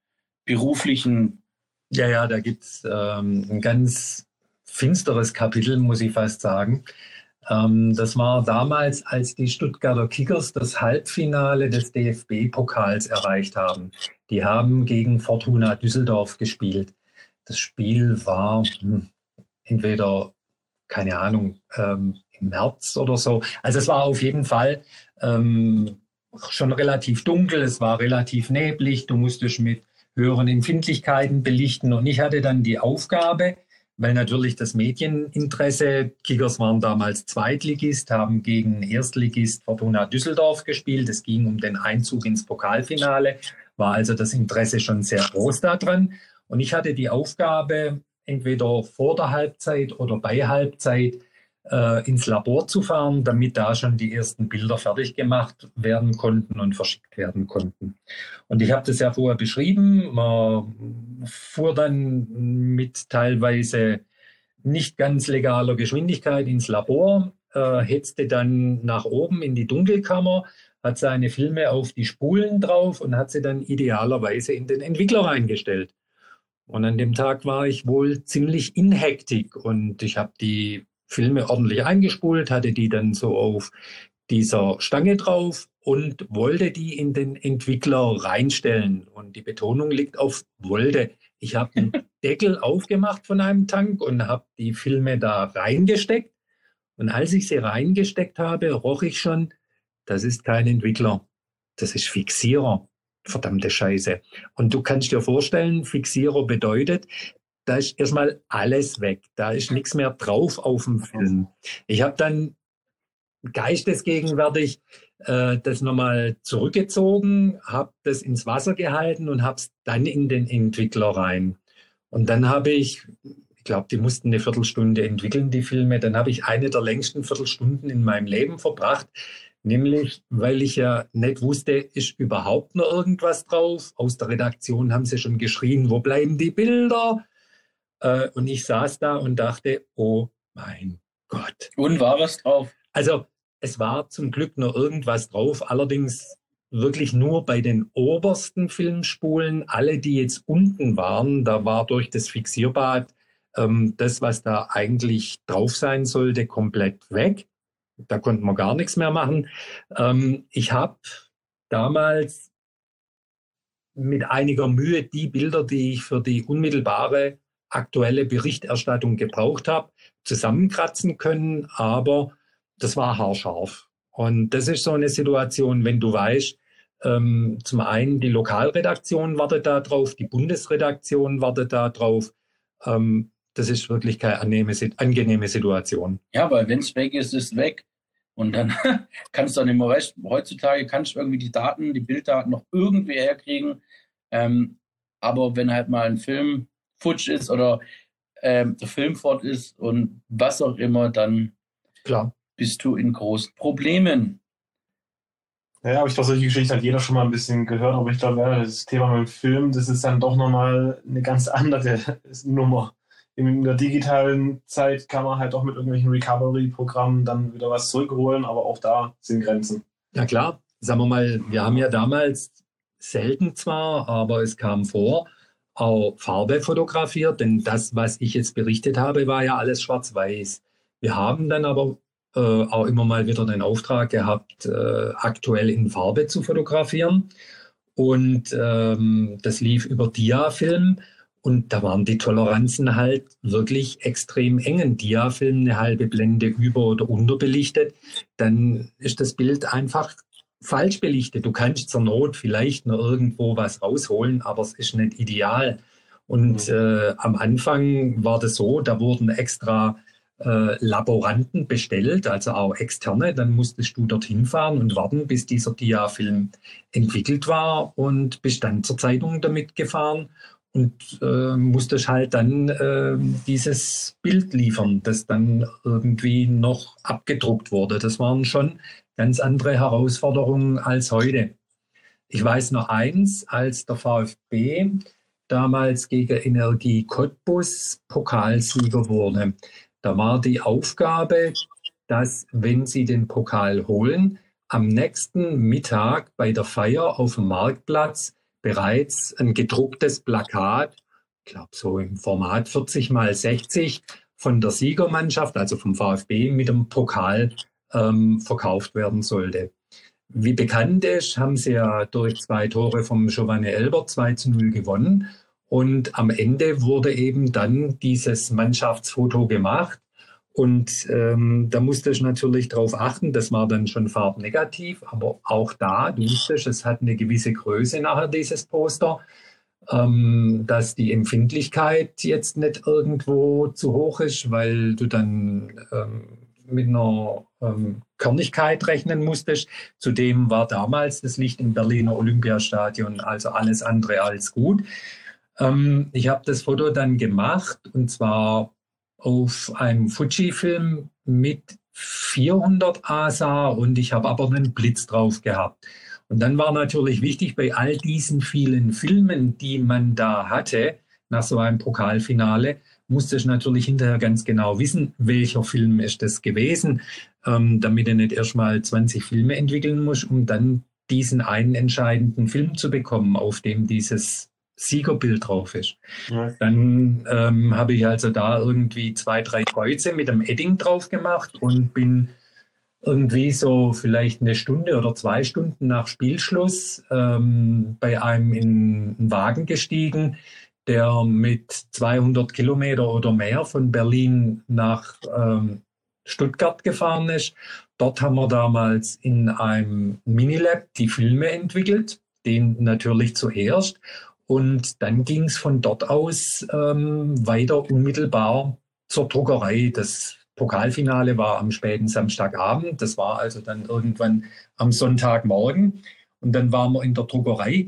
beruflichen? Ja, ja, da gibt's ähm, ein ganz finsteres Kapitel, muss ich fast sagen. Ähm, das war damals, als die Stuttgarter Kickers das Halbfinale des DFB-Pokals erreicht haben. Die haben gegen Fortuna Düsseldorf gespielt. Das Spiel war hm, entweder, keine Ahnung, ähm, im März oder so. Also es war auf jeden Fall ähm, schon relativ dunkel, es war relativ neblig, du musstest mit höheren Empfindlichkeiten belichten. Und ich hatte dann die Aufgabe, weil natürlich das Medieninteresse, Kickers waren damals Zweitligist, haben gegen Erstligist Fortuna Düsseldorf gespielt. Es ging um den Einzug ins Pokalfinale, war also das Interesse schon sehr groß daran. Und ich hatte die Aufgabe, entweder vor der Halbzeit oder bei Halbzeit äh, ins Labor zu fahren, damit da schon die ersten Bilder fertig gemacht werden konnten und verschickt werden konnten. Und ich habe das ja vorher beschrieben. Man fuhr dann mit teilweise nicht ganz legaler Geschwindigkeit ins Labor, äh, hetzte dann nach oben in die Dunkelkammer, hat seine Filme auf die Spulen drauf und hat sie dann idealerweise in den Entwickler reingestellt. Und an dem Tag war ich wohl ziemlich in Hektik und ich habe die Filme ordentlich eingespult, hatte die dann so auf dieser Stange drauf und wollte die in den Entwickler reinstellen. Und die Betonung liegt auf wollte. Ich habe einen Deckel aufgemacht von einem Tank und habe die Filme da reingesteckt. Und als ich sie reingesteckt habe, roch ich schon, das ist kein Entwickler, das ist Fixierer. Verdammte Scheiße. Und du kannst dir vorstellen, Fixierer bedeutet, da ist erstmal alles weg. Da ist nichts mehr drauf auf dem Film. Ich habe dann geistesgegenwärtig äh, das nochmal zurückgezogen, habe das ins Wasser gehalten und habe es dann in den Entwickler rein. Und dann habe ich ich glaube, die mussten eine Viertelstunde entwickeln, die Filme. Dann habe ich eine der längsten Viertelstunden in meinem Leben verbracht, nämlich weil ich ja nicht wusste, ist überhaupt noch irgendwas drauf. Aus der Redaktion haben sie schon geschrien, wo bleiben die Bilder? Äh, und ich saß da und dachte, oh mein Gott. Und war was drauf? Also es war zum Glück noch irgendwas drauf, allerdings wirklich nur bei den obersten Filmspulen. Alle, die jetzt unten waren, da war durch das Fixierbad ähm, das, was da eigentlich drauf sein sollte, komplett weg. Da konnte man gar nichts mehr machen. Ähm, ich habe damals mit einiger Mühe die Bilder, die ich für die unmittelbare aktuelle Berichterstattung gebraucht habe, zusammenkratzen können, aber das war haarscharf. Und das ist so eine Situation, wenn du weißt, ähm, zum einen die Lokalredaktion wartet da drauf, die Bundesredaktion wartet da drauf. Ähm, das ist wirklich keine angenehme, Situation. Ja, weil wenn es weg ist, ist weg. Und dann kannst du dann immer, weißt heutzutage kannst du irgendwie die Daten, die Bilddaten noch irgendwie herkriegen. Ähm, aber wenn halt mal ein Film futsch ist oder ähm, der Film fort ist und was auch immer, dann Klar. bist du in großen Problemen. Ja, aber ich glaube, solche Geschichten hat jeder schon mal ein bisschen gehört, aber ich glaube, ja, das Thema mit dem Film, das ist dann doch nochmal eine ganz andere Nummer. In der digitalen Zeit kann man halt auch mit irgendwelchen Recovery-Programmen dann wieder was zurückholen, aber auch da sind Grenzen. Ja klar, sagen wir mal, wir haben ja damals selten zwar, aber es kam vor, auch Farbe fotografiert, denn das, was ich jetzt berichtet habe, war ja alles schwarz-weiß. Wir haben dann aber äh, auch immer mal wieder den Auftrag gehabt, äh, aktuell in Farbe zu fotografieren. Und ähm, das lief über Diafilm. Und da waren die Toleranzen halt wirklich extrem eng. Ein Diafilm, eine halbe Blende über- oder unterbelichtet, dann ist das Bild einfach falsch belichtet. Du kannst zur Not vielleicht noch irgendwo was rausholen, aber es ist nicht ideal. Und mhm. äh, am Anfang war das so, da wurden extra äh, Laboranten bestellt, also auch externe. Dann musstest du dorthin fahren und warten, bis dieser Diafilm entwickelt war und bist dann zur Zeitung damit gefahren und äh, musstest halt dann äh, dieses Bild liefern, das dann irgendwie noch abgedruckt wurde. Das waren schon ganz andere Herausforderungen als heute. Ich weiß noch eins, als der VfB damals gegen Energie Cottbus Pokalsieger wurde. Da war die Aufgabe, dass, wenn sie den Pokal holen, am nächsten Mittag bei der Feier auf dem Marktplatz bereits ein gedrucktes Plakat, ich glaube so im Format 40 mal 60, von der Siegermannschaft, also vom VfB, mit dem Pokal ähm, verkauft werden sollte. Wie bekannt ist, haben sie ja durch zwei Tore vom Giovanni Elber 2 zu 0 gewonnen. Und am Ende wurde eben dann dieses Mannschaftsfoto gemacht. Und ähm, da musste ich natürlich darauf achten, das war dann schon farbnegativ, aber auch da, du wusstest, es hat eine gewisse Größe nachher, dieses Poster, ähm, dass die Empfindlichkeit jetzt nicht irgendwo zu hoch ist, weil du dann ähm, mit einer ähm, Körnigkeit rechnen musstest. Zudem war damals das Licht im Berliner Olympiastadion also alles andere als gut. Ähm, ich habe das Foto dann gemacht und zwar auf einem Fuji-Film mit 400 ASA und ich habe aber einen Blitz drauf gehabt. Und dann war natürlich wichtig, bei all diesen vielen Filmen, die man da hatte, nach so einem Pokalfinale, musste ich natürlich hinterher ganz genau wissen, welcher Film ist das gewesen, ähm, damit er nicht erst mal 20 Filme entwickeln muss, um dann diesen einen entscheidenden Film zu bekommen, auf dem dieses Siegerbild drauf ist. Ja. Dann ähm, habe ich also da irgendwie zwei, drei Kreuze mit einem Edding drauf gemacht und bin irgendwie so vielleicht eine Stunde oder zwei Stunden nach Spielschluss ähm, bei einem in einen Wagen gestiegen, der mit 200 Kilometer oder mehr von Berlin nach ähm, Stuttgart gefahren ist. Dort haben wir damals in einem Minilab die Filme entwickelt, den natürlich zuerst. Und dann ging es von dort aus ähm, weiter unmittelbar zur Druckerei. Das Pokalfinale war am späten Samstagabend. Das war also dann irgendwann am Sonntagmorgen. Und dann waren wir in der Druckerei.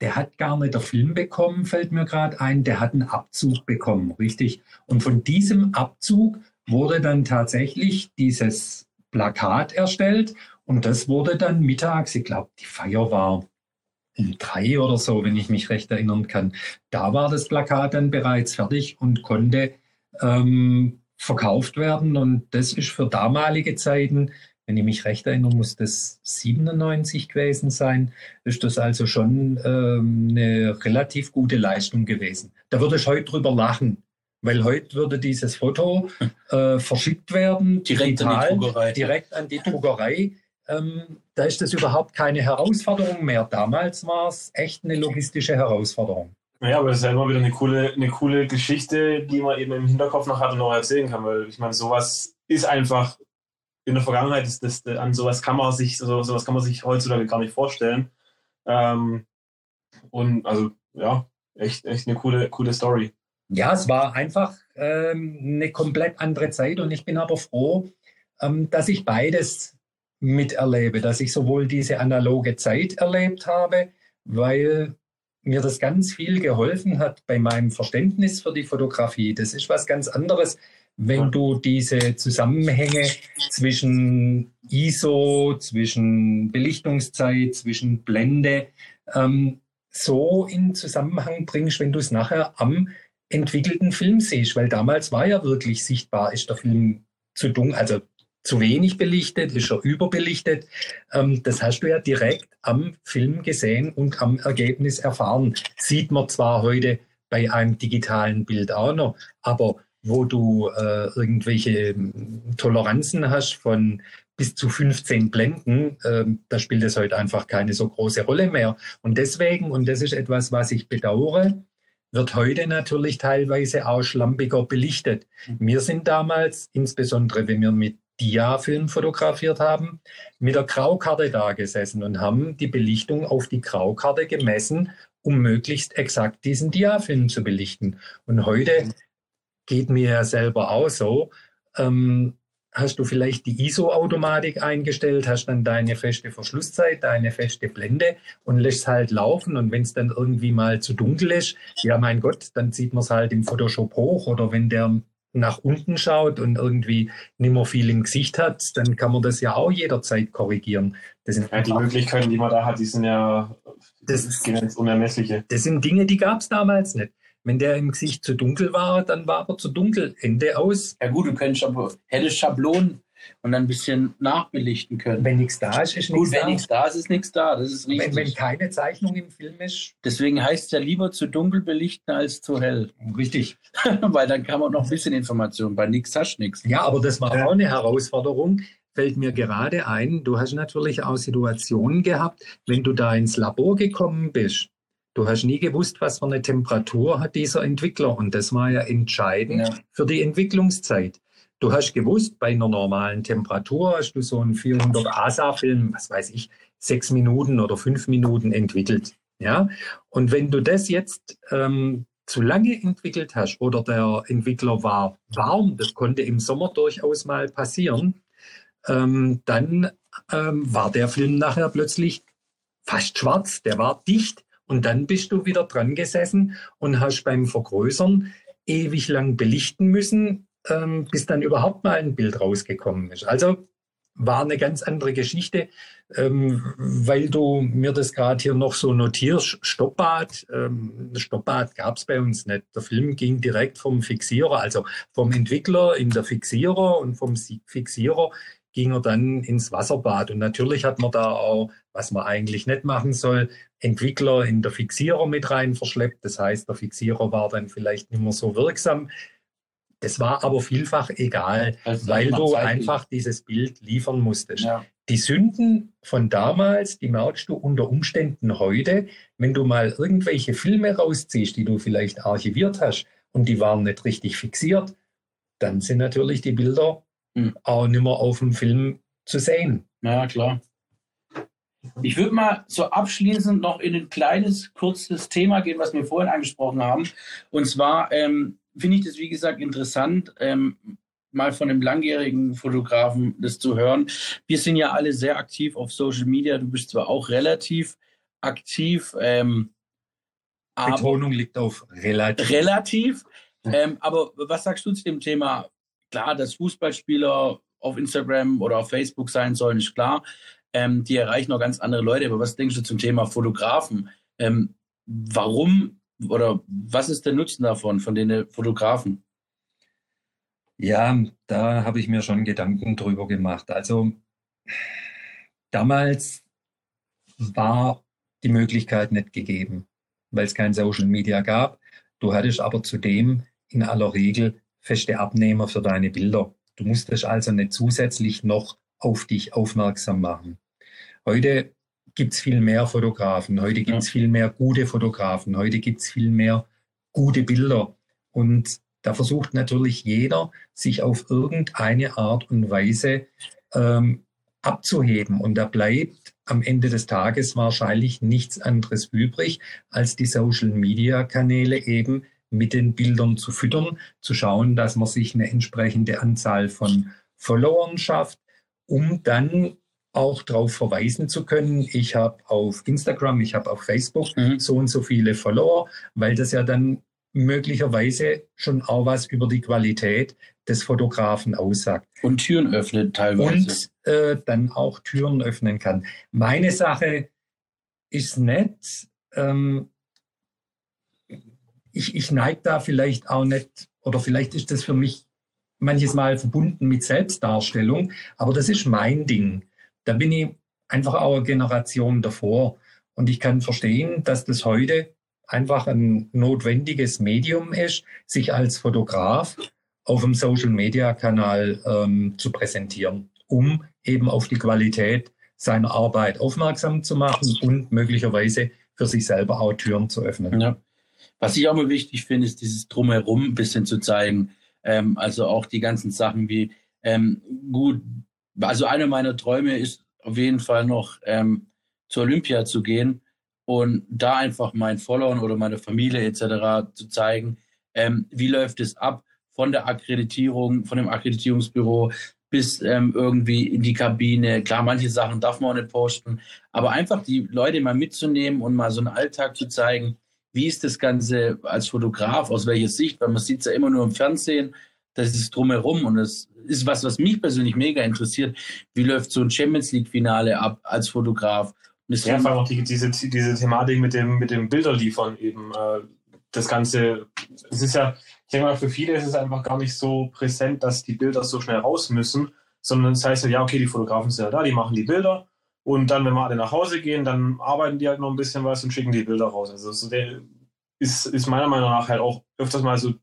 Der hat gar nicht der Film bekommen, fällt mir gerade ein, der hat einen Abzug bekommen, richtig. Und von diesem Abzug wurde dann tatsächlich dieses Plakat erstellt und das wurde dann mittags, ich glaube, die Feier war um drei oder so, wenn ich mich recht erinnern kann. Da war das Plakat dann bereits fertig und konnte ähm, verkauft werden. Und das ist für damalige Zeiten, wenn ich mich recht erinnere, muss das 97 gewesen sein, ist das also schon ähm, eine relativ gute Leistung gewesen. Da würde ich heute drüber lachen, weil heute würde dieses Foto äh, verschickt werden, direkt digital, an die Druckerei. Direkt an die Druckerei. Ähm, da ist das überhaupt keine Herausforderung mehr. Damals war es echt eine logistische Herausforderung. Ja, aber das ist ja immer wieder eine coole, eine coole Geschichte, die man eben im Hinterkopf noch hat und noch erzählen kann, weil ich meine, sowas ist einfach in der Vergangenheit, ist das, an sowas kann man sich, so, sowas kann man sich heutzutage gar nicht vorstellen. Ähm, und also, ja, echt, echt eine coole, coole Story. Ja, es war einfach ähm, eine komplett andere Zeit und ich bin aber froh, ähm, dass ich beides miterlebe, dass ich sowohl diese analoge Zeit erlebt habe, weil mir das ganz viel geholfen hat bei meinem Verständnis für die Fotografie. Das ist was ganz anderes, wenn du diese Zusammenhänge zwischen ISO, zwischen Belichtungszeit, zwischen Blende ähm, so in Zusammenhang bringst, wenn du es nachher am entwickelten Film siehst. Weil damals war ja wirklich sichtbar, ist der Film zu dunkel, also zu wenig belichtet, ist er überbelichtet. Ähm, das hast du ja direkt am Film gesehen und am Ergebnis erfahren. Sieht man zwar heute bei einem digitalen Bild auch noch, aber wo du äh, irgendwelche hm, Toleranzen hast von bis zu 15 Blenden, äh, da spielt es heute einfach keine so große Rolle mehr. Und deswegen, und das ist etwas, was ich bedauere, wird heute natürlich teilweise auch schlampiger belichtet. Mhm. Wir sind damals, insbesondere wenn wir mit Dia-Film fotografiert haben, mit der Graukarte da gesessen und haben die Belichtung auf die Graukarte gemessen, um möglichst exakt diesen Dia-Film zu belichten. Und heute geht mir ja selber auch so. Ähm, hast du vielleicht die ISO-Automatik eingestellt, hast dann deine feste Verschlusszeit, deine feste Blende und lässt halt laufen. Und wenn es dann irgendwie mal zu dunkel ist, ja mein Gott, dann zieht man es halt im Photoshop hoch. Oder wenn der nach unten schaut und irgendwie nicht mehr viel im Gesicht hat, dann kann man das ja auch jederzeit korrigieren. Das sind ja, die Möglichkeiten, die man da hat, die sind ja das, das ist unermessliche. Das sind Dinge, die gab es damals nicht. Wenn der im Gesicht zu dunkel war, dann war er zu dunkel. Ende aus. Ja gut, du könntest aber helle Schablonen und dann ein bisschen nachbelichten können. Wenn nichts da ist, ist nichts da. Wenn nichts da ist, ist nichts da. Das ist richtig. Wenn, wenn keine Zeichnung im Film ist. Deswegen heißt es ja lieber zu dunkel belichten als zu hell. Richtig. Weil dann kann man noch ein bisschen Information. Bei nichts hast du nichts. Ja, aber das war auch eine Herausforderung. Fällt mir gerade ein, du hast natürlich auch Situationen gehabt, wenn du da ins Labor gekommen bist. Du hast nie gewusst, was für eine Temperatur hat dieser Entwickler. Und das war ja entscheidend ja. für die Entwicklungszeit. Du hast gewusst, bei einer normalen Temperatur hast du so einen 400 ASA-Film, was weiß ich, sechs Minuten oder fünf Minuten entwickelt. Ja, und wenn du das jetzt ähm, zu lange entwickelt hast oder der Entwickler war warm, das konnte im Sommer durchaus mal passieren, ähm, dann ähm, war der Film nachher plötzlich fast schwarz, der war dicht und dann bist du wieder dran gesessen und hast beim Vergrößern ewig lang belichten müssen, ähm, bis dann überhaupt mal ein Bild rausgekommen ist. Also war eine ganz andere Geschichte, ähm, weil du mir das gerade hier noch so notierst. Stoppbad, ähm, Stoppbad gab es bei uns nicht. Der Film ging direkt vom Fixierer, also vom Entwickler in der Fixierer und vom Fixierer ging er dann ins Wasserbad. Und natürlich hat man da auch, was man eigentlich nicht machen soll, Entwickler in der Fixierer mit rein verschleppt. Das heißt, der Fixierer war dann vielleicht nicht mehr so wirksam. Es war aber vielfach egal, also weil du einfach dieses Bild liefern musstest. Ja. Die Sünden von damals, die merkst du unter Umständen heute, wenn du mal irgendwelche Filme rausziehst, die du vielleicht archiviert hast und die waren nicht richtig fixiert, dann sind natürlich die Bilder hm. auch nicht mehr auf dem Film zu sehen. Ja, klar. Ich würde mal so abschließend noch in ein kleines, kurzes Thema gehen, was wir vorhin angesprochen haben. Und zwar ähm, finde ich das, wie gesagt, interessant, ähm, mal von einem langjährigen Fotografen das zu hören. Wir sind ja alle sehr aktiv auf Social Media. Du bist zwar auch relativ aktiv. Ähm, Betonung liegt auf relativ. Relativ. Ähm, aber was sagst du zu dem Thema? Klar, dass Fußballspieler auf Instagram oder auf Facebook sein sollen, ist klar. Ähm, die erreichen auch ganz andere Leute. Aber was denkst du zum Thema Fotografen? Ähm, warum oder was ist der Nutzen davon, von den Fotografen? Ja, da habe ich mir schon Gedanken drüber gemacht. Also damals war die Möglichkeit nicht gegeben, weil es kein Social Media gab. Du hattest aber zudem in aller Regel feste Abnehmer für deine Bilder. Du musstest also nicht zusätzlich noch auf dich aufmerksam machen. Heute gibt es viel mehr Fotografen, heute gibt es ja. viel mehr gute Fotografen, heute gibt es viel mehr gute Bilder. Und da versucht natürlich jeder, sich auf irgendeine Art und Weise ähm, abzuheben. Und da bleibt am Ende des Tages wahrscheinlich nichts anderes übrig, als die Social-Media-Kanäle eben mit den Bildern zu füttern, zu schauen, dass man sich eine entsprechende Anzahl von Followern schafft, um dann auch darauf verweisen zu können, ich habe auf Instagram, ich habe auf Facebook mhm. so und so viele Follower, weil das ja dann möglicherweise schon auch was über die Qualität des Fotografen aussagt. Und Türen öffnet teilweise. Und äh, dann auch Türen öffnen kann. Meine Sache ist nett. Ähm, ich, ich neige da vielleicht auch nicht, oder vielleicht ist das für mich manches Mal verbunden mit Selbstdarstellung, aber das ist mein Ding. Da bin ich einfach auch eine Generation davor. Und ich kann verstehen, dass das heute einfach ein notwendiges Medium ist, sich als Fotograf auf dem Social-Media-Kanal ähm, zu präsentieren, um eben auf die Qualität seiner Arbeit aufmerksam zu machen und möglicherweise für sich selber auch Türen zu öffnen. Ja. Was ich auch mal wichtig finde, ist dieses Drumherum ein bisschen zu zeigen. Ähm, also auch die ganzen Sachen wie, ähm, gut, also einer meiner Träume ist auf jeden Fall noch ähm, zur Olympia zu gehen und da einfach meinen Followern oder meiner Familie etc. zu zeigen, ähm, wie läuft es ab von der Akkreditierung, von dem Akkreditierungsbüro bis ähm, irgendwie in die Kabine. Klar, manche Sachen darf man auch nicht posten, aber einfach die Leute mal mitzunehmen und mal so einen Alltag zu zeigen, wie ist das Ganze als Fotograf, aus welcher Sicht, weil man sieht es ja immer nur im Fernsehen, das ist drumherum und das ist was, was mich persönlich mega interessiert. Wie läuft so ein Champions League-Finale ab als Fotograf? ja, vor allem auch die, diese, diese Thematik mit dem, mit dem Bilderliefern eben. Äh, das Ganze, es ist ja, ich denke mal, für viele ist es einfach gar nicht so präsent, dass die Bilder so schnell raus müssen, sondern es das heißt ja, okay, die Fotografen sind ja da, die machen die Bilder und dann, wenn wir alle nach Hause gehen, dann arbeiten die halt noch ein bisschen was und schicken die Bilder raus. Also so der ist, ist meiner Meinung nach halt auch öfters mal so,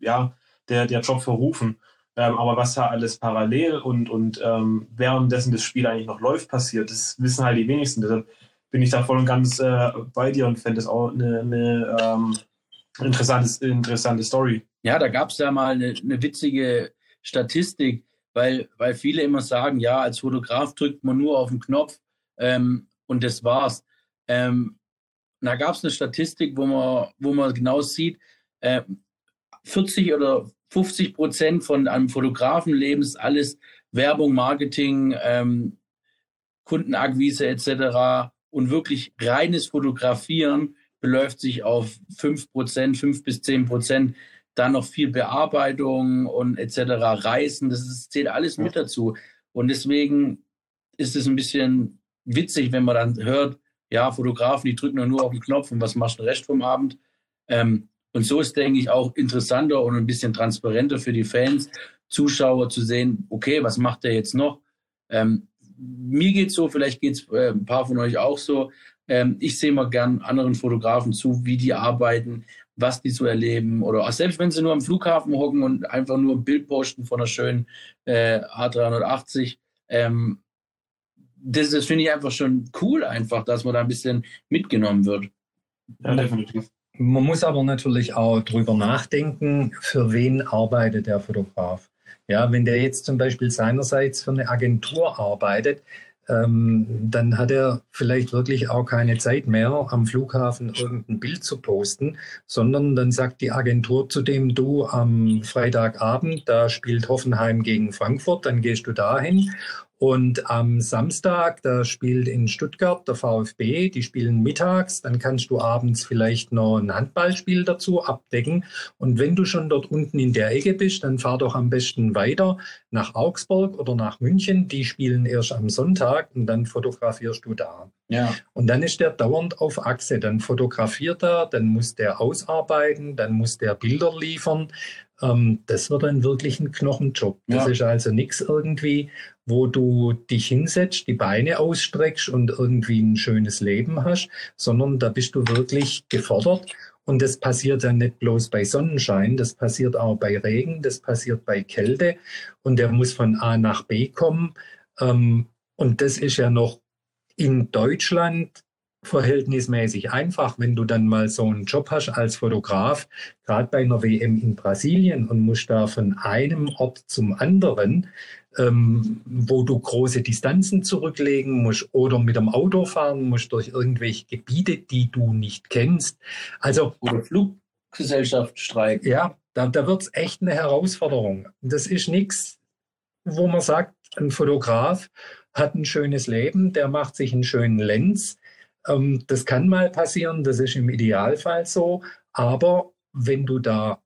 ja, der, der Job verrufen. Ähm, aber was da alles parallel und, und ähm, währenddessen das Spiel eigentlich noch läuft, passiert, das wissen halt die wenigsten. Deshalb bin ich da voll und ganz äh, bei dir und fände das auch eine, eine ähm, interessante, interessante Story. Ja, da gab es ja mal eine, eine witzige Statistik, weil, weil viele immer sagen, ja, als Fotograf drückt man nur auf den Knopf ähm, und das war's. Ähm, da gab es eine Statistik, wo man, wo man genau sieht, äh, 40 oder 50 Prozent von einem Fotografenleben ist alles Werbung, Marketing, ähm, Kundenakquise etc. Und wirklich reines Fotografieren beläuft sich auf 5 Prozent, 5 bis 10 Prozent. Dann noch viel Bearbeitung und etc. Reisen, das ist, zählt alles mit dazu. Und deswegen ist es ein bisschen witzig, wenn man dann hört, ja, Fotografen, die drücken nur auf den Knopf und was machst du den Rest vom Abend? Ähm, und so ist, denke ich, auch interessanter und ein bisschen transparenter für die Fans, Zuschauer zu sehen, okay, was macht er jetzt noch? Ähm, mir geht's so, vielleicht geht's äh, ein paar von euch auch so. Ähm, ich sehe mal gern anderen Fotografen zu, wie die arbeiten, was die so erleben. Oder auch selbst wenn sie nur am Flughafen hocken und einfach nur ein Bild posten von einer schönen äh, A380. Ähm, das, das finde ich einfach schon cool, einfach, dass man da ein bisschen mitgenommen wird. Ja, definitiv. Man muss aber natürlich auch drüber nachdenken, für wen arbeitet der Fotograf. Ja, wenn der jetzt zum Beispiel seinerseits für eine Agentur arbeitet, ähm, dann hat er vielleicht wirklich auch keine Zeit mehr, am Flughafen irgendein Bild zu posten, sondern dann sagt die Agentur zu dem, du am Freitagabend, da spielt Hoffenheim gegen Frankfurt, dann gehst du dahin Und am Samstag, da spielt in Stuttgart der VfB, die spielen mittags, dann kannst du abends vielleicht noch ein Handballspiel dazu abdecken. Und wenn du schon dort unten in der Ecke bist, dann fahr doch am besten weiter nach Augsburg oder nach München. Die spielen erst am Sonntag und dann fotografierst du da. Ja. Und dann ist der dauernd auf Achse. Dann fotografiert er, dann muss der ausarbeiten, dann muss der Bilder liefern. Ähm, das wird dann wirklich ein Knochenjob. Das ja. ist also nichts irgendwie, wo du dich hinsetzt, die Beine ausstreckst und irgendwie ein schönes Leben hast, sondern da bist du wirklich gefordert. Und das passiert dann nicht bloß bei Sonnenschein, das passiert auch bei Regen, das passiert bei Kälte und der muss von A nach B kommen. Ähm, und das ist ja noch in Deutschland verhältnismäßig einfach, wenn du dann mal so einen Job hast als Fotograf, gerade bei einer WM in Brasilien und musst da von einem Ort zum anderen, ähm, wo du große Distanzen zurücklegen musst oder mit dem Auto fahren musst durch irgendwelche Gebiete, die du nicht kennst. Also oder Fluggesellschaft streiken. Ja, da, da wird es echt eine Herausforderung. Das ist nichts, wo man sagt, ein Fotograf hat ein schönes Leben, der macht sich einen schönen Lens, ähm, das kann mal passieren, das ist im Idealfall so. Aber wenn du da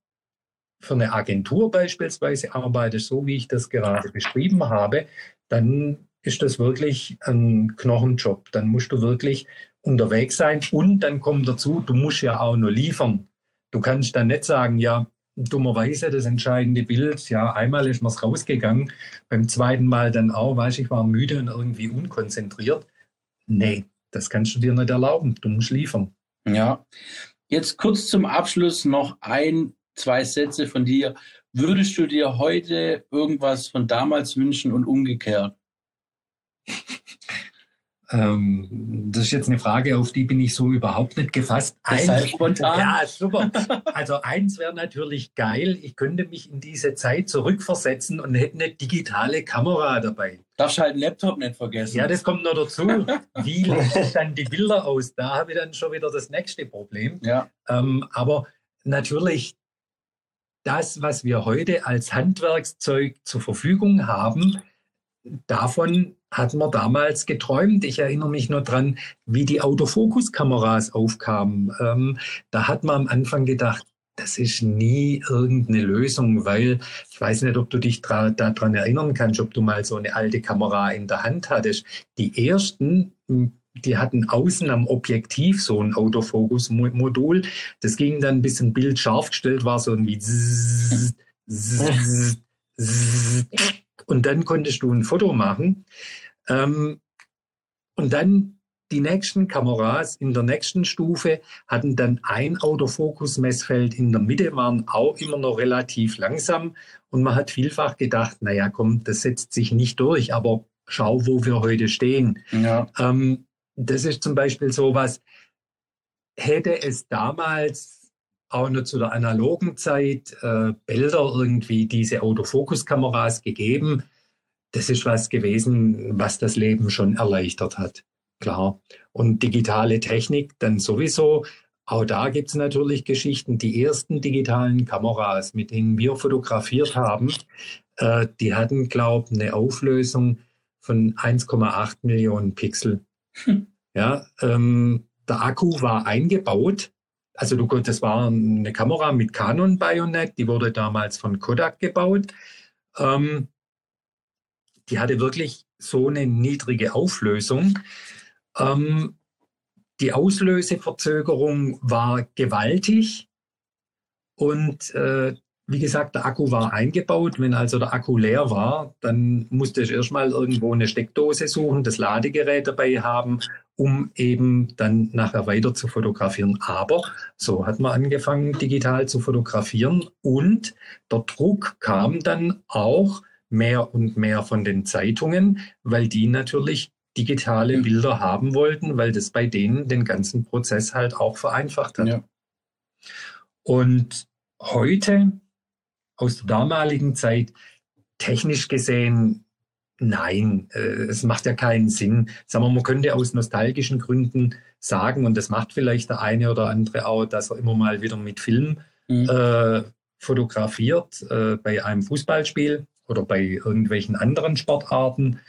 für eine Agentur beispielsweise arbeitest, so wie ich das gerade beschrieben habe, dann ist das wirklich ein Knochenjob. Dann musst du wirklich unterwegs sein und dann kommt dazu, du musst ja auch nur liefern. Du kannst dann nicht sagen, ja, dummerweise das entscheidende Bild, ja, einmal ist mir's rausgegangen, beim zweiten Mal dann auch, weiß ich, war müde und irgendwie unkonzentriert. Nee, das kannst du dir nicht erlauben. Du musst liefern. Ja. Jetzt kurz zum Abschluss noch ein, zwei Sätze von dir. Würdest du dir heute irgendwas von damals wünschen und umgekehrt? Ähm, das ist jetzt eine Frage, auf die bin ich so überhaupt nicht gefasst. Eins, spontan. Ja, super. Also eins wäre natürlich geil. Ich könnte mich in diese Zeit zurückversetzen und hätte eine digitale Kamera dabei. Darfst halt einen Laptop nicht vergessen. Ja, das kommt noch dazu. Wie lese ich dann die Bilder aus? Da habe ich dann schon wieder das nächste Problem. Ja. Ähm, aber natürlich das, was wir heute als Handwerkszeug zur Verfügung haben, davon hat man damals geträumt. Ich erinnere mich nur dran, wie die Autofokuskameras aufkamen. Ähm, da hat man am Anfang gedacht, das ist nie irgendeine Lösung, weil ich weiß nicht, ob du dich daran erinnern kannst, ob du mal so eine alte Kamera in der Hand hattest. Die ersten, die hatten außen am Objektiv so ein Autofokus-Modul. Das ging dann, bis ein Bild scharf gestellt war, so irgendwie zzz, zzz, zzz, und dann konntest du ein Foto machen. Ähm, und dann die nächsten Kameras in der nächsten Stufe hatten dann ein Autofokus-Messfeld in der Mitte, waren auch immer noch relativ langsam. Und man hat vielfach gedacht, naja, komm, das setzt sich nicht durch, aber schau, wo wir heute stehen. Ja. Ähm, das ist zum Beispiel sowas, hätte es damals auch nur zu der analogen Zeit äh, Bilder irgendwie diese Autofokuskameras gegeben. Das ist was gewesen, was das Leben schon erleichtert hat. Klar. Und digitale Technik dann sowieso. Auch da gibt es natürlich Geschichten. Die ersten digitalen Kameras, mit denen wir fotografiert haben, äh, die hatten, glaube ich, eine Auflösung von 1,8 Millionen Pixel. Ja, ähm, der Akku war eingebaut also du, das war eine Kamera mit Canon Bayonet, die wurde damals von Kodak gebaut. Ähm, die hatte wirklich so eine niedrige Auflösung. Ähm, die Auslöseverzögerung war gewaltig und äh, wie gesagt, der Akku war eingebaut. Wenn also der Akku leer war, dann musste ich erstmal irgendwo eine Steckdose suchen, das Ladegerät dabei haben, um eben dann nachher weiter zu fotografieren. Aber so hat man angefangen, digital zu fotografieren und der Druck kam dann auch mehr und mehr von den Zeitungen, weil die natürlich digitale. Bilder haben wollten, weil das bei denen den ganzen Prozess halt auch vereinfacht hat. Ja. Und heute aus der damaligen Zeit technisch gesehen, nein, äh, es macht ja keinen Sinn. Sagen wir, man könnte aus nostalgischen Gründen sagen, und das macht vielleicht der eine oder andere auch, dass er immer mal wieder mit Film mhm. äh, fotografiert äh, bei einem Fußballspiel oder bei irgendwelchen anderen Sportarten.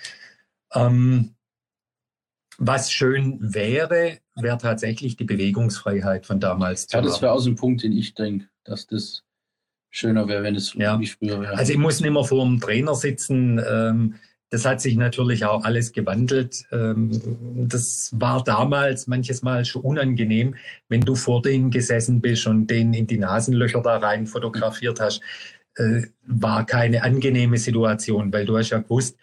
Ähm, was schön wäre, wäre tatsächlich die Bewegungsfreiheit von damals. ja, das wäre auch so ein Punkt, den ich denke, dass das schöner wäre, wenn es ja. wie früher wäre. Also ich muss nicht mehr vor dem Trainer sitzen. Ähm, das hat sich natürlich auch alles gewandelt. Ähm, das war damals manches Mal schon unangenehm, wenn du vor denen gesessen bist und den in die Nasenlöcher da rein fotografiert hast. Äh, war keine angenehme Situation, weil du hast ja gewusst,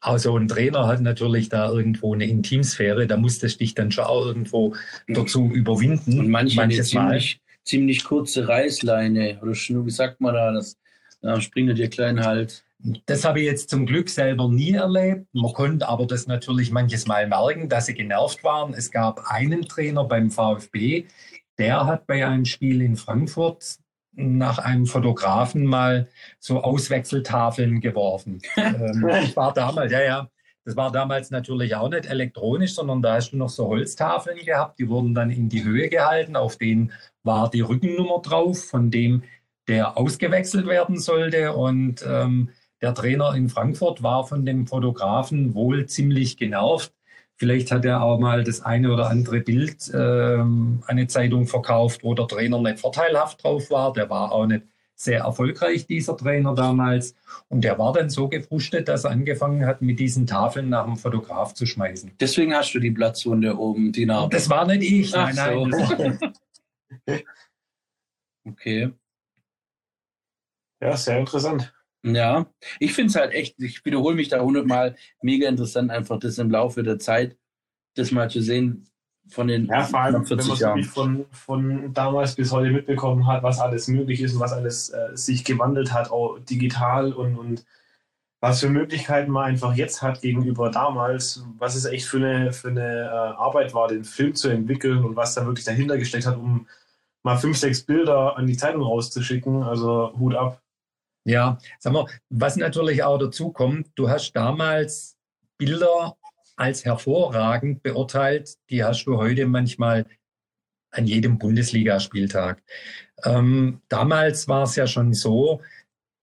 auch so ein Trainer hat natürlich da irgendwo eine Intimsphäre, da musstest du dich dann schon auch irgendwo dazu überwinden. Und manche manches Mal. Ziemlich, ziemlich kurze Reißleine oder Schnur, wie sagt man da, das da springt dir klein halt. Das habe ich jetzt zum Glück selber nie erlebt. Man konnte aber das natürlich manches Mal merken, dass sie genervt waren. Es gab einen Trainer beim VfB, der hat bei einem Spiel in Frankfurt nach einem Fotografen mal so Auswechseltafeln geworfen. ähm, das war damals, ja, ja. Das war damals natürlich auch nicht elektronisch, sondern da hast du noch so Holztafeln gehabt, die wurden dann in die Höhe gehalten, auf denen war die Rückennummer drauf, von dem der ausgewechselt werden sollte. Und ähm, der Trainer in Frankfurt war von dem Fotografen wohl ziemlich genervt. Vielleicht hat er auch mal das eine oder andere Bild ähm, eine Zeitung verkauft, wo der Trainer nicht vorteilhaft drauf war. Der war auch nicht sehr erfolgreich, dieser Trainer damals. Und der war dann so gefrustet, dass er angefangen hat, mit diesen Tafeln nach dem Fotograf zu schmeißen. Deswegen hast du die Platzwunde oben, die Narbe. Das war nicht ich, nein, nein. So. okay. Ja, sehr interessant. Ja, ich finde es halt echt, ich wiederhole mich da hundertmal, mega interessant, einfach das im Laufe der Zeit, das mal zu sehen von den ja, vor allem, 40 wenn man Jahren. Von, von damals bis heute mitbekommen hat, was alles möglich ist und was alles äh, sich gewandelt hat, auch digital und, und was für Möglichkeiten man einfach jetzt hat gegenüber damals, was es echt für eine, für eine äh, Arbeit war, den Film zu entwickeln und was da wirklich dahinter gesteckt hat, um mal fünf, sechs Bilder an die Zeitung rauszuschicken. Also Hut ab. Ja, sag mal, was natürlich auch dazu kommt, du hast damals Bilder als hervorragend beurteilt, die hast du heute manchmal an jedem Bundesligaspieltag. Ähm, damals war es ja schon so,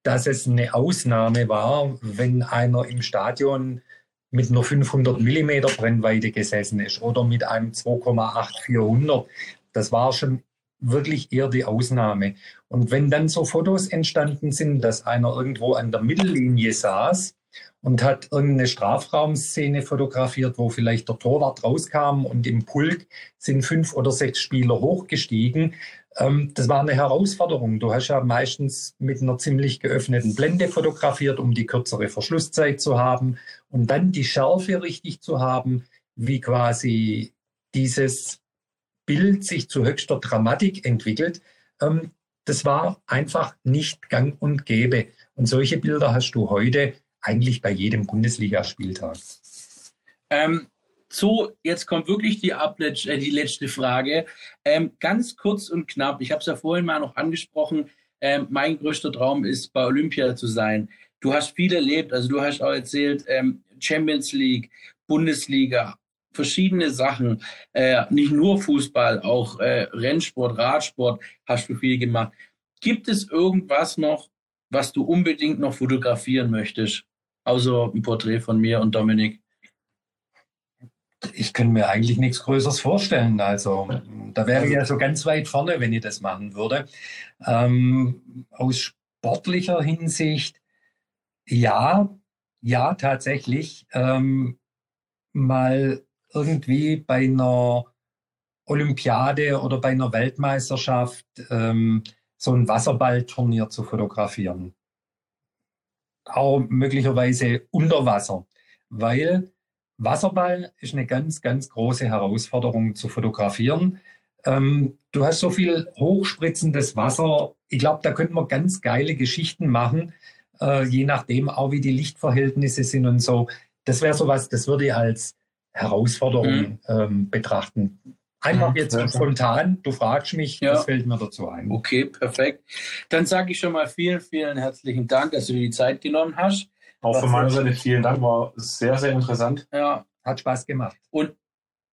dass es eine Ausnahme war, wenn einer im Stadion mit einer 500 Millimeter Brennweite gesessen ist oder mit einem 2,8400. Das war schon wirklich eher die Ausnahme. Und wenn dann so Fotos entstanden sind, dass einer irgendwo an der Mittellinie saß und hat irgendeine Strafraumszene fotografiert, wo vielleicht der Torwart rauskam und im Pulk sind fünf oder sechs Spieler hochgestiegen. Ähm, das war eine Herausforderung. Du hast ja meistens mit einer ziemlich geöffneten Blende fotografiert, um die kürzere Verschlusszeit zu haben und dann die Schärfe richtig zu haben, wie quasi dieses Bild sich zu höchster Dramatik entwickelt. Ähm, das war einfach nicht gang und gäbe. Und solche Bilder hast du heute eigentlich bei jedem Bundesligaspieltag. Ähm, so, jetzt kommt wirklich die, äh, die letzte Frage. Ähm, ganz kurz und knapp, ich habe es ja vorhin mal noch angesprochen, ähm, mein größter Traum ist, bei Olympia zu sein. Du hast viel erlebt, also du hast auch erzählt, ähm, Champions League, Bundesliga, verschiedene Sachen, äh, nicht nur Fußball, auch äh, Rennsport, Radsport hast du viel gemacht. Gibt es irgendwas noch, was du unbedingt noch fotografieren möchtest? Außer ein Porträt von mir und Dominik. Ich kann mir eigentlich nichts Größeres vorstellen. Also da wäre ich ja so ganz weit vorne, wenn ich das machen würde. Ähm, aus sportlicher Hinsicht, ja, ja, tatsächlich. Ähm, mal irgendwie bei einer Olympiade oder bei einer Weltmeisterschaft ähm, so ein Wasserballturnier zu fotografieren. Auch möglicherweise unter Wasser, weil Wasserball ist eine ganz, ganz große Herausforderung zu fotografieren. Ähm, du hast so viel hochspritzendes Wasser. Ich glaube, da könnte man ganz geile Geschichten machen, äh, je nachdem auch, wie die Lichtverhältnisse sind und so. Das wäre sowas, das würde ich als Herausforderung mhm. ähm, betrachten. Einfach jetzt ja. spontan, du fragst mich, ja. das fällt mir dazu ein. Okay, perfekt. Dann sage ich schon mal vielen, vielen herzlichen Dank, dass du dir die Zeit genommen hast. Auch von meiner Seite vielen Dank, war sehr, sehr interessant. Ja. Hat Spaß gemacht. Und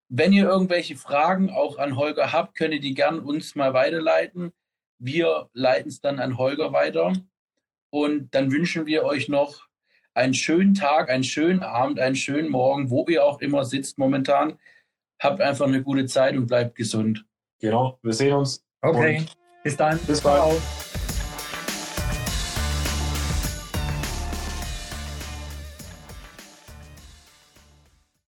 wenn ihr irgendwelche Fragen auch an Holger habt, könnt ihr die gern uns mal weiterleiten. Wir leiten es dann an Holger weiter. Und dann wünschen wir euch noch einen schönen Tag, einen schönen Abend, einen schönen Morgen, wo ihr auch immer sitzt momentan. Habt einfach eine gute Zeit und bleibt gesund. Genau, wir sehen uns. Okay, bis dann. Bis bald. Ciao.